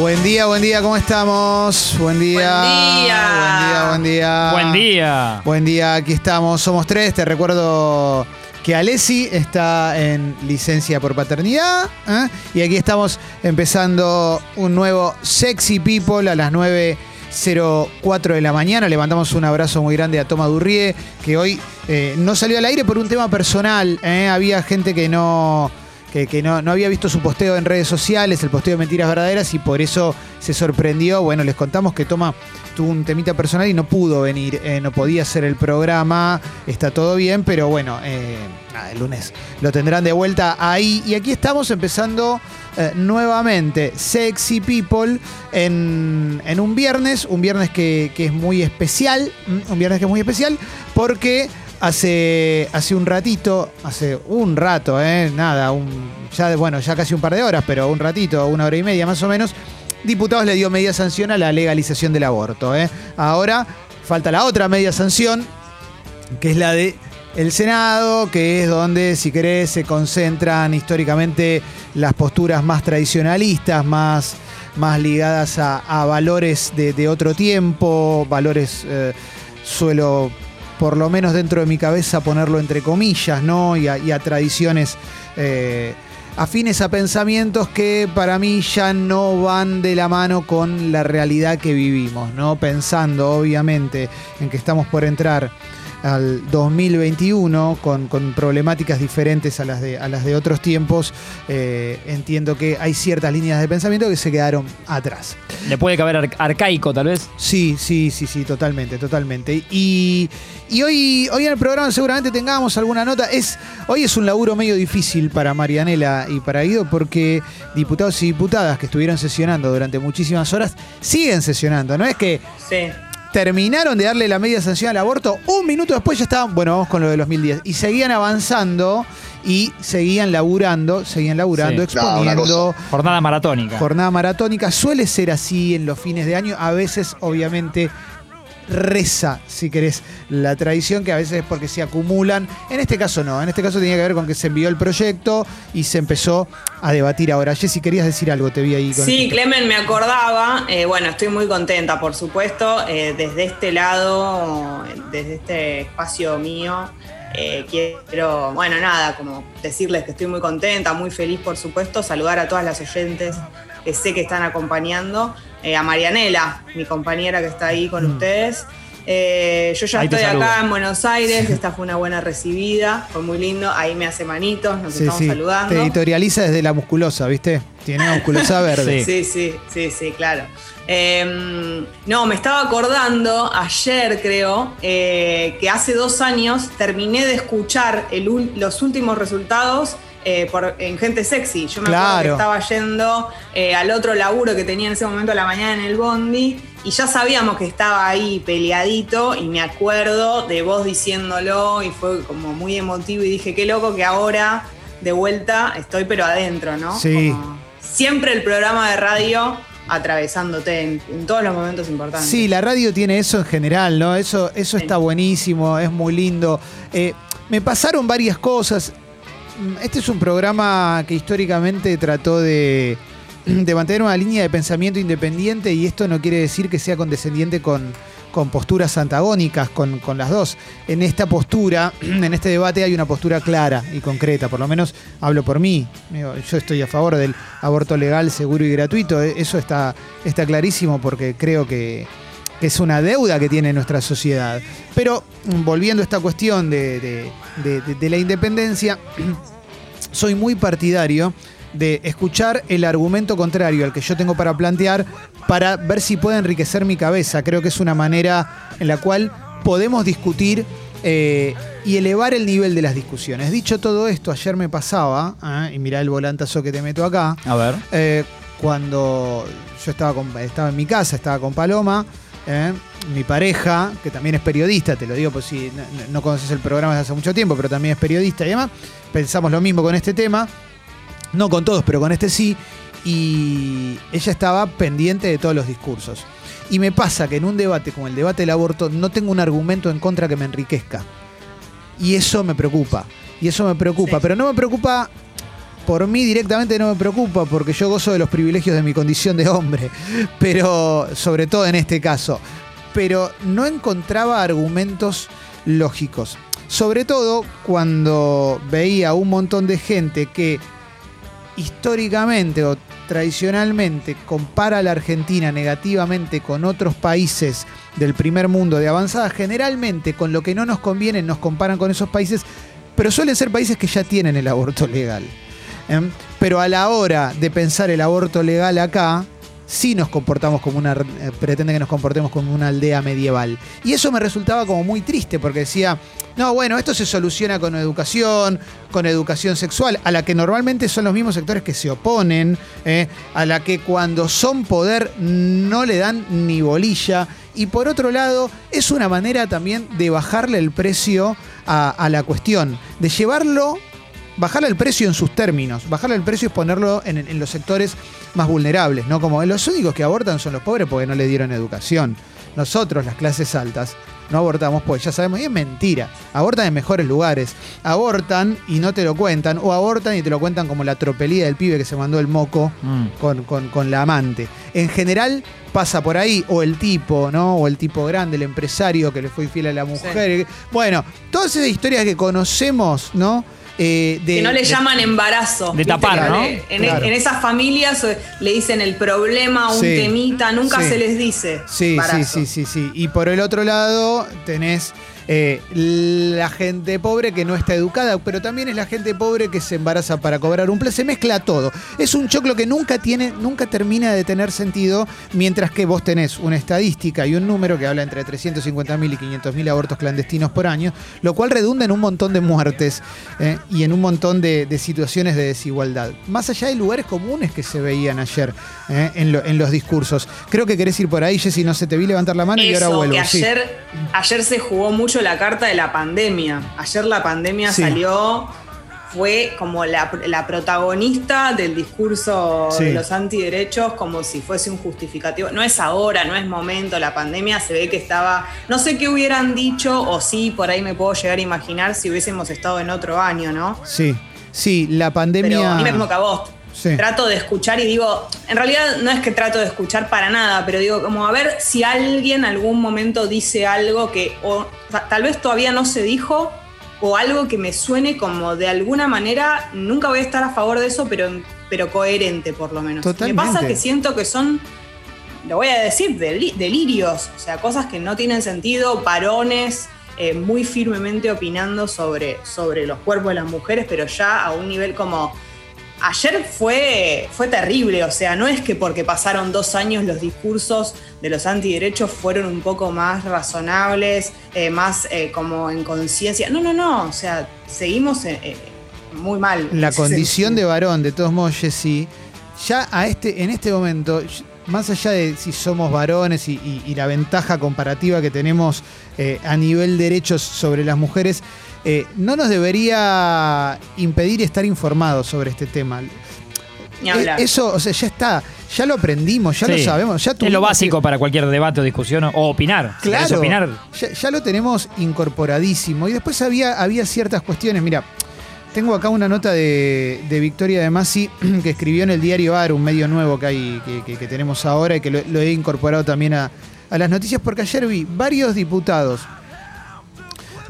Buen día, buen día, ¿cómo estamos? Buen día. Buen día. Buen día, buen día. Buen día. Buen día, aquí estamos, somos tres. Te recuerdo que Alessi está en licencia por paternidad. ¿eh? Y aquí estamos empezando un nuevo Sexy People a las 9.04 de la mañana. Levantamos un abrazo muy grande a Toma Durrie, que hoy eh, no salió al aire por un tema personal. ¿eh? Había gente que no que, no, no había visto su posteo en redes sociales, el posteo de Mentiras Verdaderas, y por eso se sorprendió. Bueno, les contamos que Toma tuvo un temita personal y no pudo venir, eh, no podía hacer el programa, está todo bien, pero bueno, eh, el lunes lo tendrán de vuelta ahí. Y aquí estamos empezando eh, nuevamente Sexy People en, en un viernes, un viernes que, que es muy especial, un viernes que es muy especial, porque Hace, hace un ratito, hace un rato, eh, nada, un, ya, bueno, ya casi un par de horas, pero un ratito, una hora y media más o menos, diputados le dio media sanción a la legalización del aborto. eh. Ahora falta la otra media sanción, que es la de el Senado, que es donde, si querés, se concentran históricamente las posturas más tradicionalistas, más, más ligadas a, valores de, de otro tiempo, valores, eh, suelo por lo menos dentro de mi cabeza ponerlo entre comillas, ¿no? Y a, tradiciones eh, afines a pensamientos que para mí ya no van de la mano con la realidad que vivimos, ¿no? Pensando, obviamente, en que estamos por entrar al 2021 con, con problemáticas diferentes a las de, a las de otros tiempos, eh, entiendo que hay ciertas líneas de pensamiento que se quedaron atrás. Le puede caber ar- arcaico, tal vez. Sí, sí, sí, sí, totalmente, totalmente. Y, y hoy, hoy en el programa seguramente tengamos alguna nota. Es, hoy es un laburo medio difícil para Marianela y para Guido porque diputados y diputadas que estuvieron sesionando durante muchísimas horas siguen sesionando. No es que Sí. Terminaron de darle la media sanción al aborto, un minuto después ya estaban, bueno, vamos con lo de los 2010. Y seguían avanzando y seguían laburando, seguían laburando, Sí. No, una exponiendo. Jornada maratónica. Jornada maratónica suele ser así en los fines de año. A veces, obviamente, reza, si querés, la tradición, que a veces es porque se acumulan. En este caso no, en este caso tenía que ver con que se envió el proyecto y se empezó a debatir ahora. Jessy, querías decir algo, te vi ahí con Sí, Clemen, me acordaba. eh, bueno, estoy muy contenta, por supuesto. eh, desde este lado, desde este espacio mío, eh, quiero, bueno, nada, como decirles que estoy muy contenta, muy feliz, por supuesto. Saludar a todas las oyentes que sé que están acompañando. Eh, a Marianela, mi compañera que está ahí con Mm. ustedes. Eh, yo ya Ahí estoy acá en Buenos Aires, esta fue una buena recibida, fue muy lindo, ahí me hace manitos, nos Sí, estamos sí, saludando. Te editorializa desde la musculosa, ¿viste? Tiene una musculosa verde. Sí. Sí, sí, sí, claro. Eh, no, me estaba acordando ayer, creo, eh, que hace dos años terminé de escuchar el los últimos resultados eh, por, en Gente Sexy. Yo me acuerdo que estaba yendo eh, al otro laburo que tenía en ese momento a la mañana en el Bondi y ya sabíamos que estaba ahí peleadito y me acuerdo de vos diciéndolo y fue como muy emotivo y dije, qué loco que ahora de vuelta estoy pero adentro, ¿no? Sí. Como siempre el programa de radio atravesándote en, en todos los momentos importantes. Sí, la radio tiene eso en general, ¿no? Eso, eso está buenísimo, es muy lindo. Eh, me pasaron varias cosas. Mm, Este es un programa que históricamente trató de, de mantener una línea de pensamiento independiente y esto no quiere decir que sea condescendiente con, posturas antagónicas, con, las dos. En esta postura, en este debate hay una postura clara y concreta, por lo menos hablo por mí. Yo estoy a favor del aborto legal, seguro y gratuito, eh, eso está clarísimo porque creo que, que es una deuda que tiene nuestra sociedad. Pero volviendo a esta cuestión de, de- de- de- de la independencia, soy muy partidario de escuchar el argumento contrario al que yo tengo para plantear para ver si puede enriquecer mi cabeza. Creo que es una manera en la cual podemos discutir eh, y elevar el nivel de las discusiones. Dicho todo esto, ayer me pasaba, ah, y mirá el volantazo que te meto acá, A ver. eh, cuando yo estaba, con- estaba en mi casa, estaba con Paloma, eh, mi pareja, que también es periodista, te lo digo por si no, no- no conoces el programa desde hace mucho tiempo, pero también es periodista y demás, pensamos lo mismo con este tema, no con todos, pero con este sí, y ella estaba pendiente de todos los discursos. Y me pasa que en un debate como el debate del aborto no tengo un argumento en contra que me enriquezca. Y eso me preocupa. Y eso me preocupa. Sí. Pero no me preocupa por mí directamente no me preocupa porque yo gozo de los privilegios de mi condición de hombre, pero sobre todo en este caso. Pero no encontraba argumentos lógicos. Sobre todo cuando veía un montón de gente que históricamente o tradicionalmente compara a la Argentina negativamente con otros países del primer mundo de avanzada, generalmente con lo que no nos conviene nos comparan con esos países, pero suelen ser países que ya tienen el aborto legal. ¿Em? Pero a la hora de pensar el aborto legal acá, sí nos comportamos como una, eh, pretende que nos comportemos como una aldea medieval. Y eso me resultaba como muy triste porque decía, no, bueno, esto se soluciona con educación, con educación sexual, a la que normalmente son los mismos sectores que se oponen, eh, a la que cuando son poder no le dan ni bolilla. Y por otro lado, es una manera también de bajarle el precio a la cuestión, de llevarlo bajarle el precio en sus términos. Bajarle el precio es ponerlo en, en los sectores más vulnerables, ¿no? Como los únicos que abortan son los pobres porque no le dieron educación. Nosotros, las clases altas, no abortamos pues ya sabemos, y es mentira. Abortan en mejores lugares. Abortan y no te lo cuentan, o abortan y te lo cuentan como la tropelía del pibe que se mandó el moco Mm. con, con- con la amante. En general pasa por ahí, o el tipo, ¿no? O el tipo grande, el empresario que le fue infiel a la mujer. Bueno, todas esas historias que conocemos, ¿no? Eh, de- que no le de- llaman embarazo. De tapar, ¿no? En, Claro. en esas familias eh, le dicen el problema, un Sí. temita, nunca Sí. se les dice. Sí, sí, sí, sí, sí. Y por el otro lado tenés eh, la gente pobre que no está educada, pero también es la gente pobre que se embaraza para cobrar un plan. Se mezcla todo. Es un choclo que nunca tiene, nunca termina de tener sentido, mientras que vos tenés una estadística y un número que habla entre 350.000 y 500.000 abortos clandestinos por año, lo cual redunda en un montón de muertes eh, y en un montón de, de situaciones de desigualdad. Más allá de lugares comunes que se veían ayer eh, en, lo- en los discursos. Creo que querés ir por ahí, Jessy, no se te vi levantar la mano y ahora vuelvo. que sí. ayer, ayer se jugó mucho la carta de la pandemia. Ayer la pandemia Sí. salió, fue como la, la protagonista del discurso Sí. de los antiderechos, como si fuese un justificativo. No es ahora, no es momento, la pandemia se ve que estaba, no sé qué hubieran dicho, o sí, por ahí me puedo llegar a imaginar si hubiésemos estado en otro año, ¿no? Sí, sí, la pandemia. Pero a mí me como que a vos. Sí. Trato de escuchar y digo, en realidad no es que trato de escuchar para nada, pero digo, como a ver si alguien en algún momento dice algo que o, ta- tal vez todavía no se dijo o algo que me suene como de alguna manera, nunca voy a estar a favor de eso, pero, pero coherente por lo menos. Totalmente. Me pasa que siento que son, lo voy a decir, deli- delirios, o sea, cosas que no tienen sentido, varones eh, muy firmemente opinando sobre, sobre los cuerpos de las mujeres, pero ya a un nivel como... Ayer fue, fue terrible, o sea, no es que porque pasaron dos años los discursos de los antiderechos fueron un poco más razonables, eh, más eh, como en conciencia. No, no, no, o sea, seguimos eh, muy mal. La condición de varón, de todos modos, Jessy, ya a este, en este momento, más allá de si somos varones y, y- y la ventaja comparativa que tenemos a nivel derechos sobre las mujeres, eh, no nos debería impedir estar informados sobre este tema. Ni hablar. Eh, Eso, o sea, ya está, ya lo aprendimos, ya lo sabemos. Ya es lo que- básico para cualquier debate o discusión o, o opinar. Claro, opinar, ya, ya lo tenemos incorporadísimo. Y después había, había ciertas cuestiones. Mira, tengo acá una nota de, de Victoria de Masi que escribió en el diario AR, un medio nuevo que, hay, que, que- que tenemos ahora y que lo, lo he incorporado también a, a las noticias, porque ayer vi varios diputados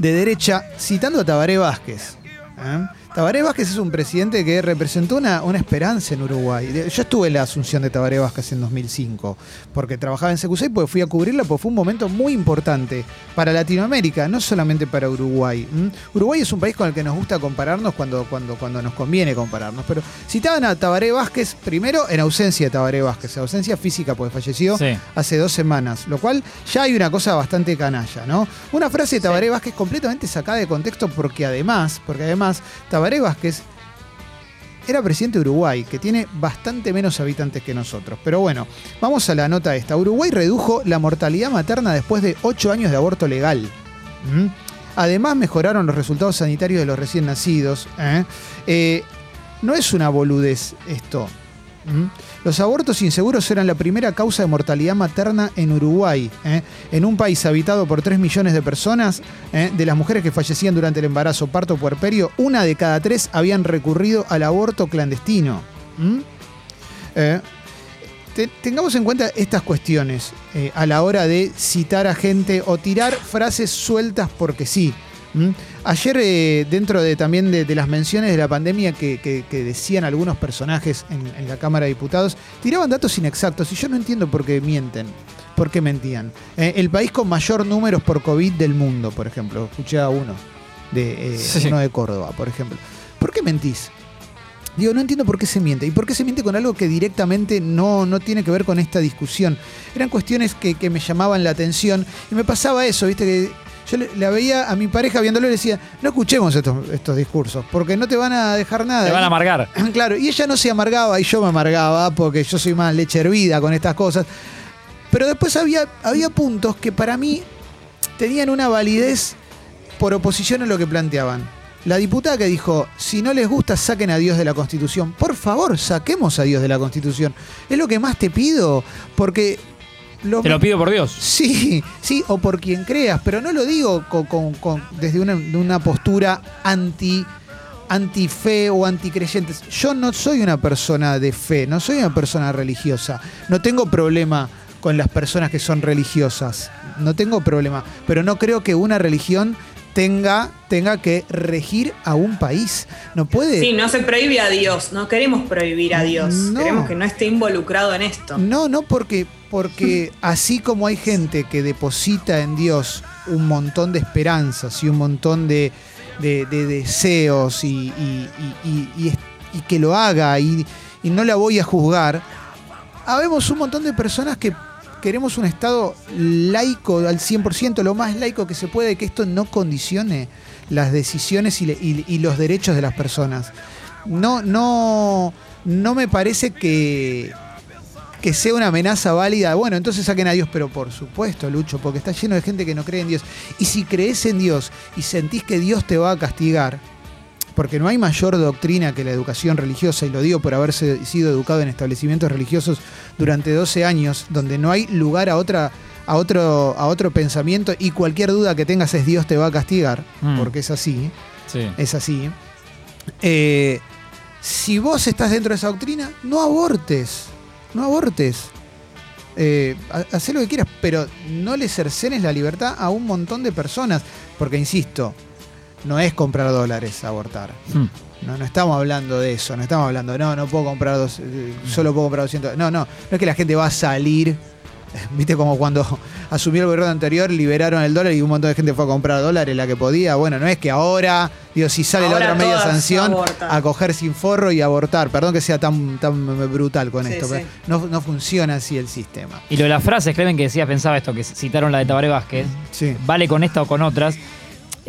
de derecha citando a Tabaré Vázquez. ¿eh? Tabaré Vázquez es un presidente que representó una, una esperanza en Uruguay. Yo estuve en la asunción de Tabaré Vázquez en 2005, porque trabajaba en CQC y pues fui a cubrirla, porque fue un momento muy importante para Latinoamérica, no solamente para Uruguay. Uruguay es un país con el que nos gusta compararnos cuando, cuando, cuando nos conviene compararnos. Pero citaban a Tabaré Vázquez, primero en ausencia de Tabaré Vázquez, ausencia física, porque falleció Sí. hace dos semanas, lo cual ya hay una cosa bastante canalla, ¿no? Una frase de Tabaré Vázquez completamente sacada de contexto porque además, porque además Tabaré Vázquez era presidente de Uruguay, que tiene bastante menos habitantes que nosotros. Pero bueno, vamos a la nota esta. Uruguay redujo la mortalidad materna después de ocho años de aborto legal. ¿Mm? Además mejoraron los resultados sanitarios de los recién nacidos. ¿eh? Eh, no es una boludez esto. ¿Mm? Los abortos inseguros eran la primera causa de mortalidad materna en Uruguay. ¿eh? En un país habitado por 3 millones de personas, ¿eh? de las mujeres que fallecían durante el embarazo, parto o puerperio, una de cada tres habían recurrido al aborto clandestino. Eh, te- tengamos en cuenta estas cuestiones a la hora de citar a gente o tirar frases sueltas porque sí. ¿Mm? Ayer, eh, dentro de también de, de las menciones de la pandemia que, que- que decían algunos personajes en, en la Cámara de Diputados, tiraban datos inexactos y yo no entiendo por qué mienten. ¿Por qué mentían? Eh, el país con mayor números por COVID del mundo, por ejemplo. Escuché a uno, de, eh, Sí. uno de Córdoba, por ejemplo. ¿Por qué mentís? Digo, no entiendo por qué se miente. ¿Y por qué se miente con algo que directamente no, no tiene que ver con esta discusión? Eran cuestiones que, que me llamaban la atención y me pasaba eso, ¿viste? Que yo le- la veía a mi pareja viéndolo y le decía, no escuchemos estos, estos discursos, porque no te van a dejar nada. Te van a amargar. Claro, y ella no se amargaba y yo me amargaba porque yo soy más leche hervida con estas cosas. Pero después había, había puntos que para mí tenían una validez por oposición a lo que planteaban. La diputada que dijo, si no les gusta, saquen a Dios de la Constitución. Por favor, saquemos a Dios de la Constitución. Es lo que más te pido, porque... lo- Te lo pido por Dios. Sí, sí, o por quien creas, pero no lo digo con- con- con- desde una, de una postura anti antife o anticreyentes. Yo no soy una persona de fe, no soy una persona religiosa. No tengo problema con las personas que son religiosas. No tengo problema. Pero no creo que una religión tenga, tenga que regir a un país. No puede. Sí, no se prohíbe a Dios, no queremos prohibir a Dios, No. queremos que no esté involucrado en esto. No, no, porque, porque así como hay gente que deposita en Dios un montón de esperanzas y un montón de, de- de deseos y, que lo haga y, no la voy a juzgar, habemos un montón de personas que queremos un Estado laico al 100%, lo más laico que se puede, que esto no condicione las decisiones y los derechos de las personas. No, no, no me parece que, que sea una amenaza válida. Bueno, entonces saquen a Dios, pero por supuesto, Lucho, porque está lleno de gente que no cree en Dios. Y si crees en Dios y sentís que Dios te va a castigar, porque no hay mayor doctrina que la educación religiosa, y lo digo por haberse sido educado en establecimientos religiosos durante 12 años, donde no hay lugar a otra a otro, a otro pensamiento y cualquier duda que tengas es Dios te va a castigar, Mm. porque es así, Sí. es así. Eh, si vos estás dentro de esa doctrina, no abortes, no abortes. Eh, ha- hacé lo que quieras, pero no le cercenes la libertad a un montón de personas, porque insisto, no es comprar dólares abortar. Mm. No, no estamos hablando de eso, no estamos hablando, no, no puedo comprar, dos, eh, solo puedo comprar 200. No, no, no es que la gente va a salir. Viste como cuando asumió el gobierno anterior, liberaron el dólar y un montón de gente fue a comprar dólares la que podía. Bueno, no es que ahora, digo, si sale Ahora la otra media sanción, abortan. a coger sin forro y abortar. Perdón que sea tan, tan brutal con Sí, esto, sí. pero no, no funciona así el sistema. Y lo de las frases, Clemen, que decías, pensaba esto, que citaron la de Tabaré Vázquez, Sí. vale con esta o con otras.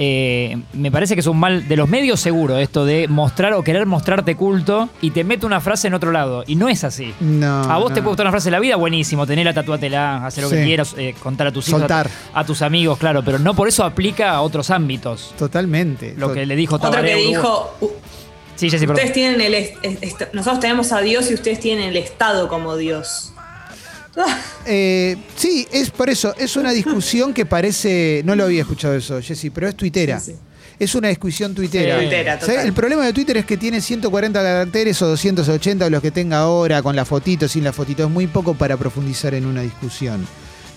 Eh, me parece que es un mal de los medios seguro esto de mostrar o querer mostrarte culto y te mete una frase en otro lado. Y no es así. No, a vos no. te puede gustar una frase de la vida, buenísimo, tenela, tatuátela, hacer lo que quieras, eh, contar a tus hijos, Soltar. a, a tus amigos, claro, pero no por eso aplica a otros ámbitos. Totalmente. Lo que le dijo Otro Tabaré. que dijo, "U- Sí, Jessy, ustedes tienen el, est- est- nosotros tenemos a Dios y ustedes tienen el Estado como Dios. Eh, sí, es por eso, es una discusión que parece, no lo había escuchado eso, Jessy, pero es tuitera. Sí, sí. Es una discusión tuitera. Sí. Tuitera, ¿Sabes? total. El problema de Twitter es que tiene 140 caracteres o 280 o los que tenga ahora, con la fotito, sin la fotito. Es muy poco para profundizar en una discusión.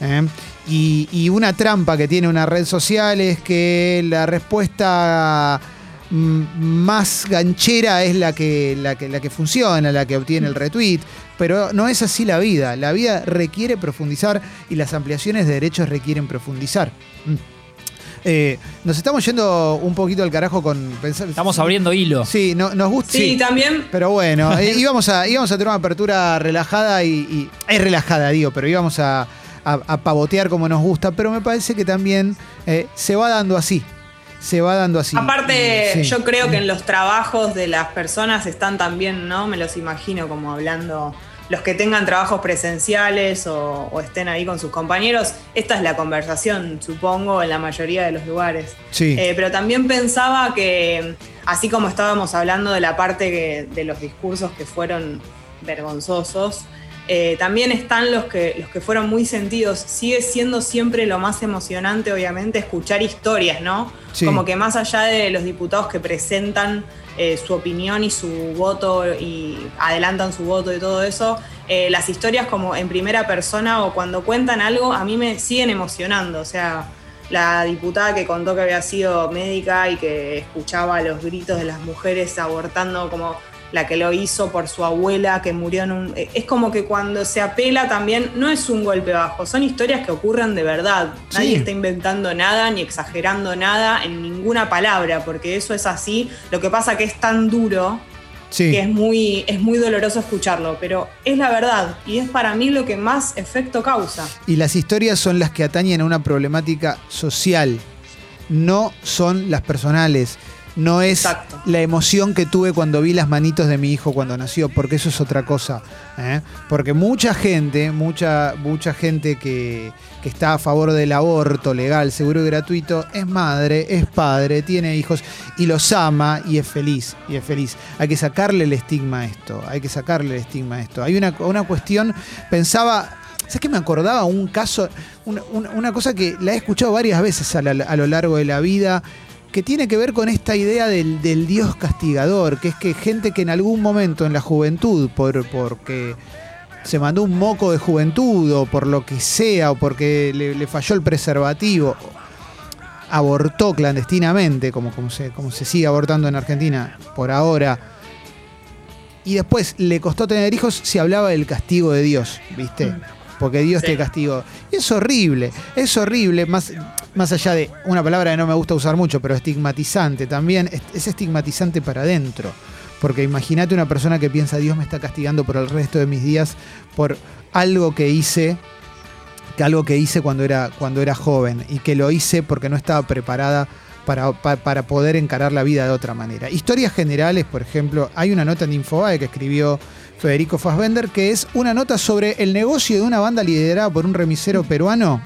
¿eh? Y, y una trampa que tiene una red social es que la respuesta más ganchera es la que, la, que, la que funciona, la que obtiene el retweet. Pero no es así la vida. La vida requiere profundizar y las ampliaciones de derechos requieren profundizar. Mm. Eh, nos estamos yendo un poquito al carajo con pensar. Estamos abriendo hilo. Sí, no, nos gusta. Sí, sí. también Pero bueno, eh, íbamos, a, íbamos a tener una apertura relajada y, y- es relajada, digo, pero íbamos a, a- a pavotear como nos gusta, pero me parece que también eh, se va dando así. Se va dando así. Aparte, Sí. yo creo que en los trabajos de las personas están también, ¿no? Me los imagino como hablando, los que tengan trabajos presenciales o, o estén ahí con sus compañeros, esta es la conversación, supongo, en la mayoría de los lugares. Sí. Eh, pero también pensaba que, así como estábamos hablando de la parte que- de los discursos que fueron vergonzosos. Eh, también están los que, los que fueron muy sentidos. Sigue siendo siempre lo más emocionante, obviamente, escuchar historias, ¿no? Sí. Como que más allá de los diputados que presentan eh, su opinión y su voto y adelantan su voto y todo eso, eh, las historias como en primera persona o cuando cuentan algo, a mí me siguen emocionando. O sea, la diputada que contó que había sido médica y que escuchaba los gritos de las mujeres abortando como la que lo hizo por su abuela que murió en un... Es como que cuando se apela también no es un golpe bajo, son historias que ocurren de verdad. Sí. Nadie está inventando nada ni exagerando nada en ninguna palabra, porque eso es así. Lo que pasa que es tan duro Sí. que es muy, es muy doloroso escucharlo, pero es la verdad y es para mí lo que más efecto causa. Y las historias son las que atañen a una problemática social, no son las personales. No es Exacto. la emoción que tuve cuando vi las manitos de mi hijo cuando nació, porque eso es otra cosa. ¿eh? Porque mucha gente, mucha, mucha gente que, que está a favor del aborto legal, seguro y gratuito, es madre, es padre, tiene hijos y los ama y es feliz. Y es feliz. Hay que sacarle el estigma a esto. Hay que sacarle el estigma a esto. Hay una, una cuestión, pensaba. ¿Sabes qué me acordaba? Un caso, una, una- una cosa que la he escuchado varias veces a, la- a lo largo de la vida, que tiene que ver con esta idea del, Dios castigador, que es que gente que en algún momento en la juventud, por, porque se mandó un moco de juventud o por lo que sea, o porque le, falló el preservativo, abortó clandestinamente, como, como, se, como se sigue abortando en Argentina por ahora, y después le costó tener hijos, se hablaba del castigo de Dios, ¿viste? Porque Dios Sí. te castigó. Y es horrible, es horrible, más, más allá de una palabra que no me gusta usar mucho, pero estigmatizante también, es, es estigmatizante para adentro. Porque imagínate una persona que piensa, Dios me está castigando por el resto de mis días por algo que hice, que algo que hice cuando era, cuando era joven y que lo hice porque no estaba preparada para, pa- para poder encarar la vida de otra manera. Historias generales, por ejemplo, hay una nota en Infobae que escribió Federico Fassbender, que es una nota sobre el negocio de una banda liderada por un remisero peruano.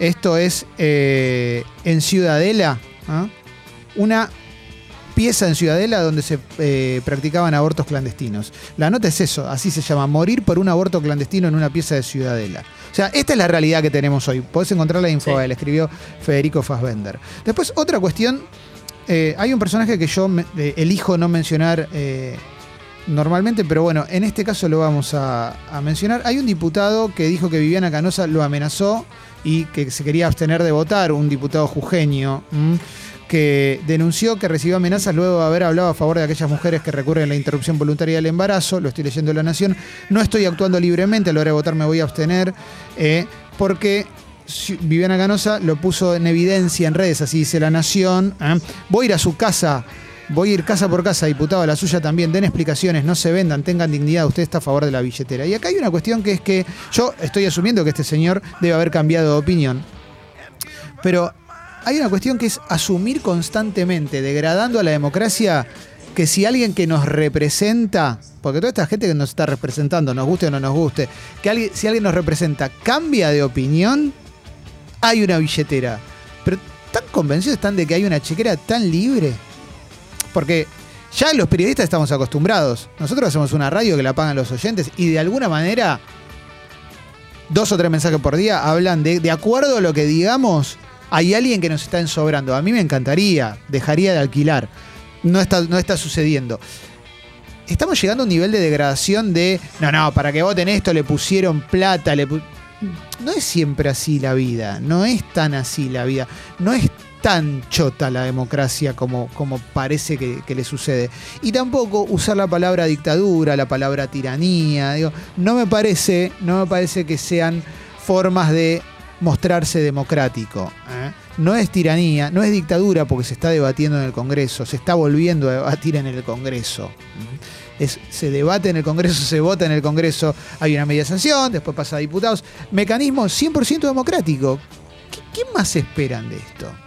Esto es eh, en Ciudadela, ¿ah? una pieza en Ciudadela donde se eh, practicaban abortos clandestinos. La nota es eso, así se llama, morir por un aborto clandestino en una pieza de Ciudadela. O sea, esta es la realidad que tenemos hoy. Podés encontrarla en Infobae, Sí. la escribió Federico Fassbender. Después, otra cuestión, eh, hay un personaje que yo me- eh, elijo no mencionar eh, normalmente, pero bueno, en este caso lo vamos a, mencionar. Hay un diputado que dijo que Viviana Canosa lo amenazó y que se quería abstener de votar, un diputado jujeño. que denunció que recibió amenazas luego de haber hablado a favor de aquellas mujeres que recurren a la interrupción voluntaria del embarazo. Lo estoy leyendo en La Nación. No estoy actuando libremente, a la hora de votar me voy a abstener, eh, porque Viviana Canosa lo puso en evidencia en redes, así dice La Nación. Voy a ir a su casa. Voy a ir casa por casa, diputado, la suya también, den explicaciones, no se vendan, tengan dignidad, usted está a favor de la billetera. Y acá hay una cuestión que es que yo estoy asumiendo que este señor debe haber cambiado de opinión, pero hay una cuestión que es asumir constantemente, degradando a la democracia, que si alguien que nos representa, porque toda esta gente que nos está representando, nos guste o no nos guste, que si alguien nos representa cambia de opinión, hay una billetera. Pero ¿tan convencidos están de que hay una chequera tan libre? Porque ya los periodistas estamos acostumbrados. Nosotros hacemos una radio que la pagan los oyentes y de alguna manera dos o tres mensajes por día hablan de, de acuerdo a lo que digamos, hay alguien que nos está ensobrando. A mí me encantaría, dejaría de alquilar. No está, no está sucediendo. Estamos llegando a un nivel de degradación de, no, no, para que voten esto le pusieron plata, no es siempre así la vida, no es tan así la vida, no es tan chota la democracia como, como parece que, le sucede. Y tampoco usar la palabra dictadura, la palabra tiranía, digo, no me parece, no me parece que sean formas de mostrarse democrático. ¿eh? No es tiranía, no es dictadura porque se está debatiendo en el Congreso, se está volviendo a debatir en el Congreso. Es, se debate en el Congreso, se vota en el Congreso, hay una media sanción, después pasa a diputados. Mecanismo 100% democrático. ¿Qué, qué más esperan de esto?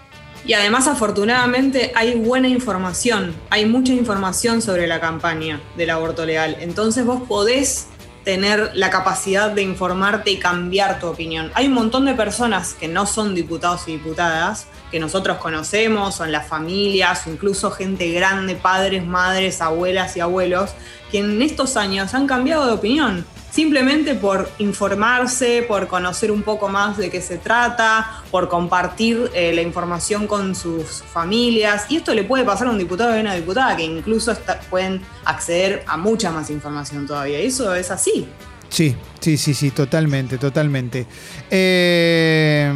Y además, afortunadamente, hay buena información, hay mucha información sobre la campaña del aborto legal. Entonces vos podés tener la capacidad de informarte y cambiar tu opinión. Hay un montón de personas que no son diputados y diputadas, que nosotros conocemos, en las familias, incluso gente grande, padres, madres, abuelas y abuelos, que en estos años han cambiado de opinión simplemente por informarse, por conocer un poco más de qué se trata, por compartir eh, la información con sus familias. Y esto le puede pasar a un diputado y a una diputada que incluso pueden acceder a mucha más información todavía. Eso es así. Sí, sí, sí, sí, totalmente, totalmente. Eh,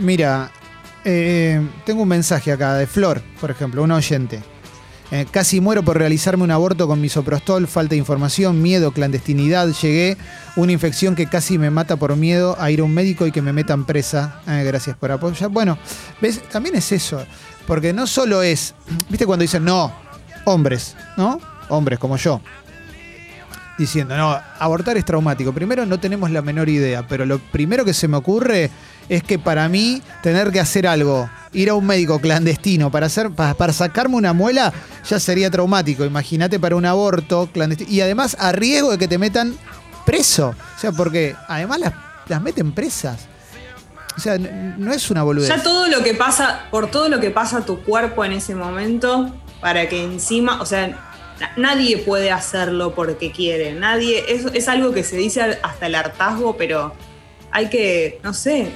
mira, eh, tengo un mensaje acá de Flor, por ejemplo, un oyente. Eh, casi muero por realizarme un aborto con misoprostol, falta de información, miedo, clandestinidad. Llegué, una infección que casi me mata por miedo a ir a un médico y que me metan presa. Eh, gracias por apoyar. Bueno, ¿ves? También es eso. Porque no solo es, viste cuando dicen, no, hombres, ¿no? Hombres como yo. Diciendo, no, abortar es traumático. Primero no tenemos la menor idea, pero lo primero que se me ocurre es que para mí tener que hacer algo ir a un médico clandestino para, hacer, para, sacarme una muela ya sería traumático. Imagínate para un aborto clandestino. Y además a riesgo de que te metan preso. O sea, porque además las, meten presas. O sea, no es una boludez. Ya todo lo que pasa, por todo lo que pasa tu cuerpo en ese momento, para que encima, o sea, nadie puede hacerlo porque quiere. Nadie, es, es algo que se dice hasta el hartazgo, pero hay que, no sé,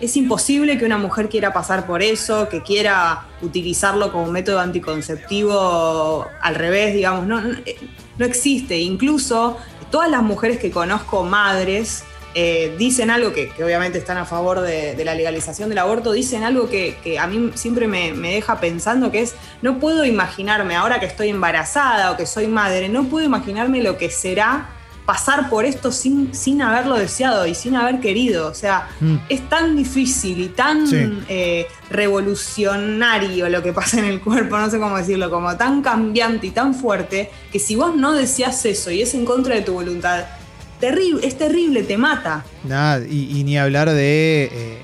es imposible que una mujer quiera pasar por eso, que quiera utilizarlo como método anticonceptivo al revés, digamos, no, no, existe. Incluso todas las mujeres que conozco, madres, eh, dicen algo que, obviamente están a favor de, la legalización del aborto, dicen algo que, a mí siempre me, me, deja pensando, que es, no puedo imaginarme, ahora que estoy embarazada o que soy madre, no puedo imaginarme lo que será pasar por esto sin, sin haberlo deseado y sin haber querido. O sea, mm. es tan difícil y tan eh, revolucionario lo que pasa en el cuerpo, no sé cómo decirlo, como tan cambiante y tan fuerte, que si vos no deseas eso y es en contra de tu voluntad, terrible, es terrible, te mata. Nada, y, ni hablar de... Eh,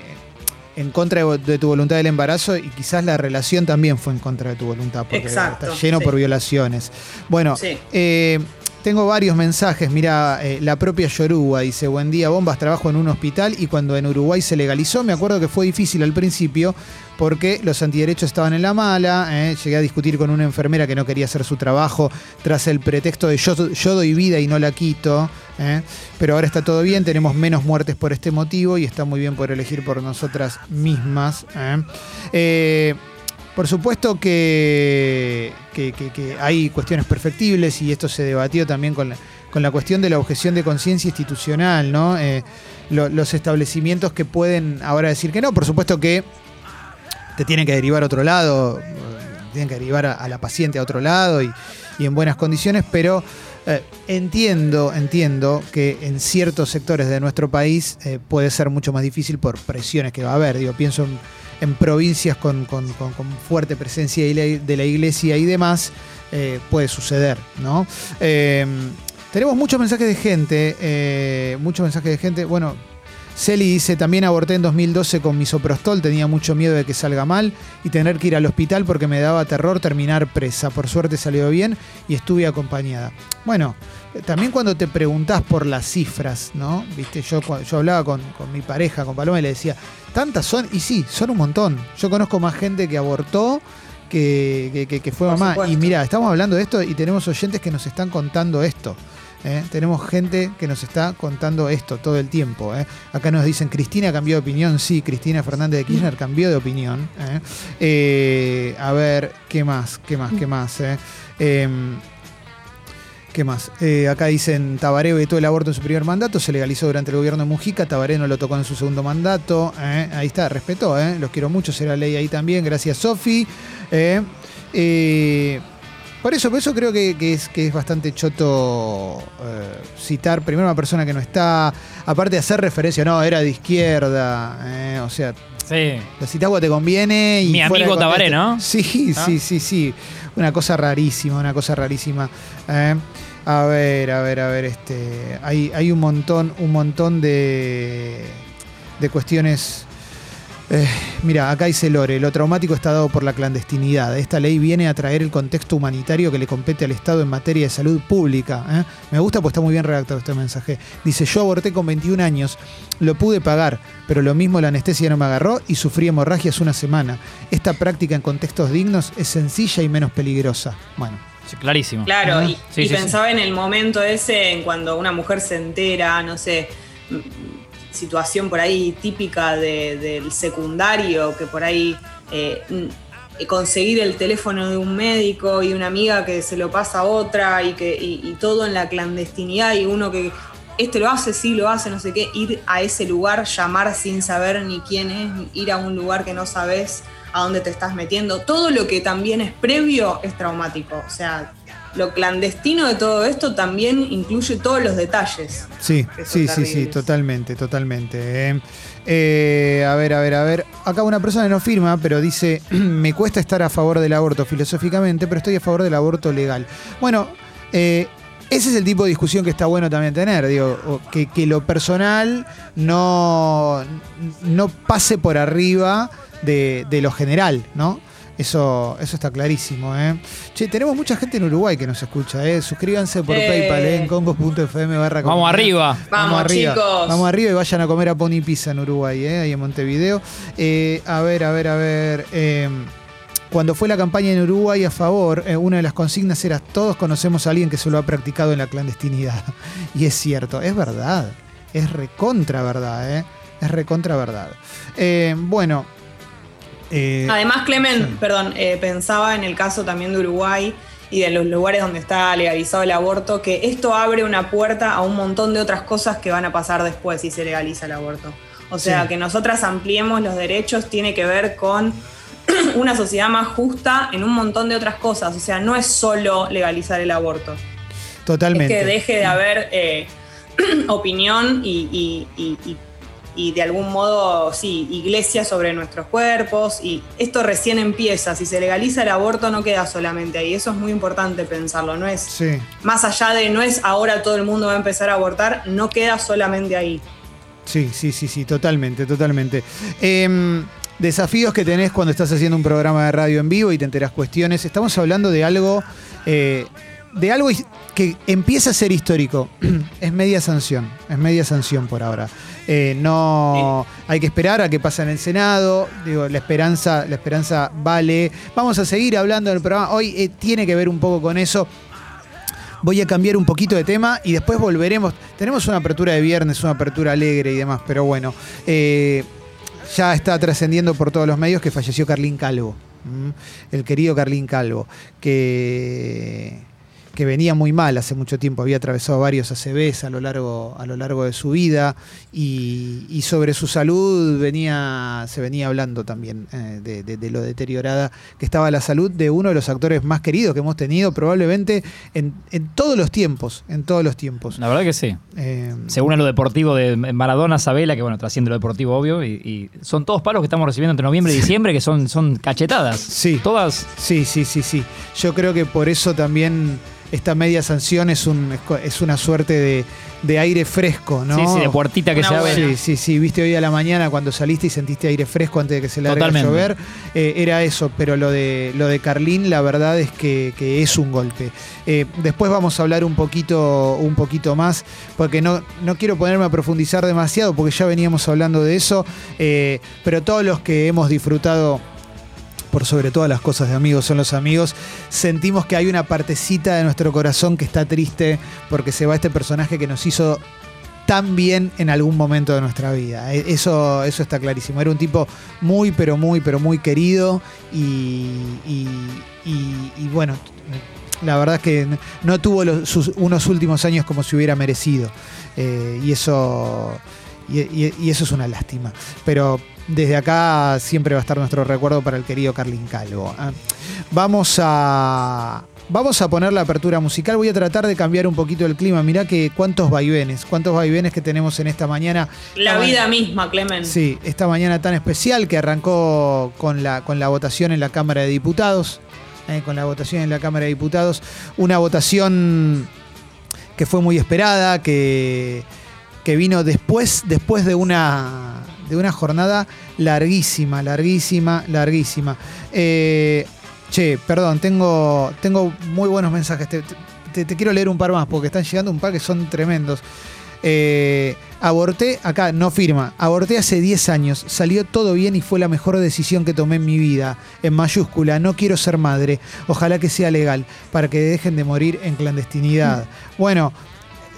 en contra de, tu voluntad del embarazo y quizás la relación también fue en contra de tu voluntad porque está lleno por violaciones. Bueno, eh, tengo varios mensajes. Mira, eh, la propia Yoruba dice: Buen día, bombas. Trabajo en un hospital y cuando en Uruguay se legalizó, me acuerdo que fue difícil al principio porque los antiderechos estaban en la mala. Eh. Llegué a discutir con una enfermera que no quería hacer su trabajo tras el pretexto de yo, doy vida y no la quito. Eh. Pero ahora está todo bien, tenemos menos muertes por este motivo y está muy bien por elegir por nosotras mismas. Por supuesto que, hay cuestiones perfectibles y esto se debatió también con la, cuestión de la objeción de conciencia institucional, ¿no? Eh, los establecimientos que pueden ahora decir que no, por supuesto que te tienen que derivar a otro lado, tienen que derivar a, la paciente a otro lado y, en buenas condiciones, pero eh, entiendo, entiendo que en ciertos sectores de nuestro país eh, puede ser mucho más difícil por presiones que va a haber. Digo, pienso en en provincias con, fuerte presencia de la iglesia y demás, eh, puede suceder, ¿no? Eh, tenemos muchos mensajes de gente, eh, muchos mensajes de gente. Bueno, Celi dice, también aborté en 2012 con misoprostol, tenía mucho miedo de que salga mal y tener que ir al hospital porque me daba terror terminar presa. Por suerte salió bien y estuve acompañada. Bueno, también cuando te preguntás por las cifras, ¿no? Viste, yo, yo hablaba con, mi pareja, con Paloma, y le decía, tantas son, y sí, son un montón. Yo conozco más gente que abortó que, que, que fue mamá. Y mira, estamos hablando de esto y tenemos oyentes que nos están contando esto. ¿eh? Tenemos gente que nos está contando esto todo el tiempo. ¿eh? Acá nos dicen, Cristina cambió de opinión. Sí, Cristina Fernández de Kirchner cambió de opinión. ¿eh? a ver, ¿qué más? ¿Qué más? ¿Qué más? ¿Qué más? acá dicen, Tabaré vetó el aborto en su primer mandato, se legalizó durante el gobierno de Mujica, Tabaré no lo tocó en su segundo mandato. Ahí está, respetó, los quiero mucho, será ley ahí también, gracias Sofi. Por eso, por eso creo que, es, que es bastante choto eh, citar primero a una persona que no está, aparte de hacer referencia, no, era de izquierda, eh, o sea, sí. la citagua te conviene. Y Mi amigo Tabaré, ¿no? Sí, sí, sí, sí, una cosa rarísima, una cosa rarísima. Eh. A ver, a ver, a ver, este, hay, hay un montón, un montón de, de cuestiones Eh, mira, acá dice Lore, lo traumático está dado por la clandestinidad. Esta ley viene a traer el contexto humanitario que le compete al Estado en materia de salud pública. ¿eh? Me gusta porque está muy bien redactado este mensaje. Dice, yo aborté con 21 años, lo pude pagar, pero lo mismo la anestesia no me agarró y sufrí hemorragias una semana. Esta práctica en contextos dignos es sencilla y menos peligrosa. Bueno. Sí, clarísimo. Claro, y, Sí, y sí, pensaba en el momento ese, en cuando una mujer se entera, no sé, situación por ahí típica de- del secundario, que por ahí eh, conseguir el teléfono de un médico y una amiga que se lo pasa a otra y, que, y, y todo en la clandestinidad y uno que este lo hace, sí lo hace, no sé qué, ir a ese lugar, llamar sin saber ni quién es, ir a un lugar que no sabes a dónde te estás metiendo. Todo lo que también es previo es traumático. O sea, lo clandestino de todo esto también incluye todos los detalles. Sí, sí, sí, sí, totalmente, totalmente. eh. Eh, a ver, a ver, a ver. Acá una persona no firma, pero dice, me cuesta estar a favor del aborto filosóficamente, pero estoy a favor del aborto legal. Bueno, eh, ese es el tipo de discusión que está bueno también tener, digo, que, que lo personal no, no pase por arriba de, de lo general, ¿no? Eso, eso está clarísimo, ¿eh? Che, tenemos mucha gente en Uruguay que nos escucha, ¿eh? Suscríbanse por Eh. PayPal, ¿eh? En congos.fm barra Vamos arriba. Vamos, arriba. chicos. Vamos arriba y vayan a comer a Pony Pizza en Uruguay, ¿eh? ahí en Montevideo. Eh, a ver, a ver, a ver. eh, cuando fue la campaña en Uruguay a favor, eh, una de las consignas era todos conocemos a alguien que se lo ha practicado en la clandestinidad. Y es cierto, es verdad. Es recontra verdad, ¿eh? Es recontra verdad. Eh, bueno. Eh, Además, Clemen, sí. perdón, eh, pensaba en el caso también de Uruguay y de los lugares donde está legalizado el aborto, que esto abre una puerta a un montón de otras cosas que van a pasar después si se legaliza el aborto. O sea, Sí. que nosotras ampliemos los derechos tiene que ver con una sociedad más justa en un montón de otras cosas. O sea, no es solo legalizar el aborto. totalmente. Es que deje de haber eh, opinión y, y- y- y- y de algún modo, sí, iglesia sobre nuestros cuerpos. Y esto recién empieza. Si se legaliza el aborto, no queda solamente ahí. Eso es muy importante pensarlo. No es Sí. más allá de no es ahora todo el mundo va a empezar a abortar, no queda solamente ahí. Sí, sí, sí, sí, totalmente, totalmente. Em, desafíos que tenés cuando estás haciendo un programa de radio en vivo y te enterás cuestiones. Estamos hablando de algo, eh, de algo que empieza a ser histórico. es media sanción, es media sanción por ahora. Eh, no hay que esperar a que pase en el Senado. Digo, la esperanza, la esperanza vale. Vamos a seguir hablando del programa. Hoy eh, tiene que ver un poco con eso. Voy a cambiar un poquito de tema y después volveremos. Tenemos una apertura de viernes, una apertura alegre y demás, pero bueno, eh, ya está trascendiendo por todos los medios que falleció Carlín Calvo. El querido Carlín Calvo, que, que venía muy mal hace mucho tiempo, había atravesado varios ACVs a lo largo, a lo largo de su vida y, y sobre su salud venía, se venía hablando también eh, de, de- de lo deteriorada que estaba la salud de uno de los actores más queridos que hemos tenido probablemente en, en todos los tiempos, en todos los tiempos. La verdad que sí. Eh, Según lo deportivo de Maradona, Sabela, que bueno, trasciende lo deportivo, obvio, y, y son todos palos que estamos recibiendo entre noviembre y diciembre, que son, son cachetadas. Sí. Todas. Sí, sí, sí, sí. Yo creo que por eso también esta media sanción es, un, es una suerte de, de aire fresco, ¿no? Sí, sí, de puertita que Una se abre. Sí, sí, sí. Viste hoy a la mañana cuando saliste y sentiste aire fresco antes de que se largue a llover. Eh, era eso, pero lo de, lo de Carlín, la verdad es que, que es un golpe. Eh, después vamos a hablar un poquito, un poquito más, porque no, no quiero ponerme a profundizar demasiado, porque ya veníamos hablando de eso. eh, pero todos los que hemos disfrutado por sobre todas las cosas de amigos son los amigos, sentimos que hay una partecita de nuestro corazón que está triste porque se va este personaje que nos hizo tan bien en algún momento de nuestra vida. E- Eso, eso está clarísimo. Era un tipo muy, pero muy, pero muy querido y, bueno, la verdad es que no tuvo unos últimos años como se hubiera merecido. Eh, y eso... Y, y- y eso es una lástima. Pero desde acá siempre va a estar nuestro recuerdo para el querido Carlin Calvo. ¿eh? Vamos a. Vamos a poner la apertura musical. Voy a tratar de cambiar un poquito el clima. Mirá que cuántos vaivenes, cuántos vaivenes que tenemos en esta mañana. La Esta vida misma, Clemen. Sí, esta mañana tan especial que arrancó con la, con la votación en la Cámara de Diputados. eh, con la votación en la Cámara de Diputados. Una votación que fue muy esperada, que, que vino después, después de, una, de una jornada larguísima, larguísima, larguísima. Eh, che, perdón, tengo, tengo muy buenos mensajes. Te, te- te quiero leer un par más porque están llegando un par que son tremendos. Eh, aborté, acá no firma, aborté hace 10 años, salió todo bien y fue la mejor decisión que tomé en mi vida. En mayúscula, no quiero ser madre, ojalá que sea legal, para que dejen de morir en clandestinidad. Bueno,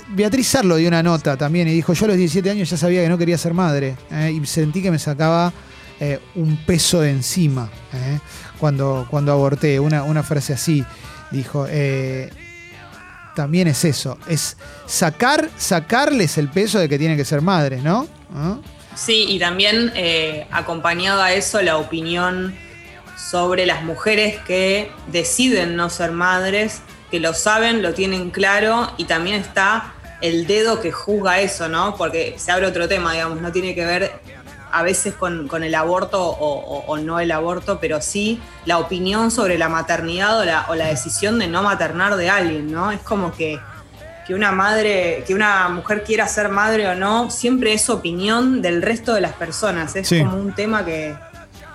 Beatriz Sarlo dio una nota también y dijo, yo a los 17 años ya sabía que no quería ser madre eh, y sentí que me sacaba eh, un peso de encima eh, cuando, cuando aborté, una, una frase así, dijo. también es eso, es sacar, sacarles el peso de que tienen que ser madres, ¿no? ¿Ah? Sí, y también acompañado a eso la opinión sobre las mujeres que deciden no ser madres, que lo saben, lo tienen claro, y también está el dedo que juzga eso, ¿no? Porque se abre otro tema, digamos, no tiene que ver a veces con, con el aborto o, o- o no el aborto, pero sí la opinión sobre la maternidad o la, o la decisión de no maternar de alguien, ¿no? Es como que que una madre, que una mujer quiera ser madre o no, siempre es opinión del resto de las personas. Es Sí. como un tema que.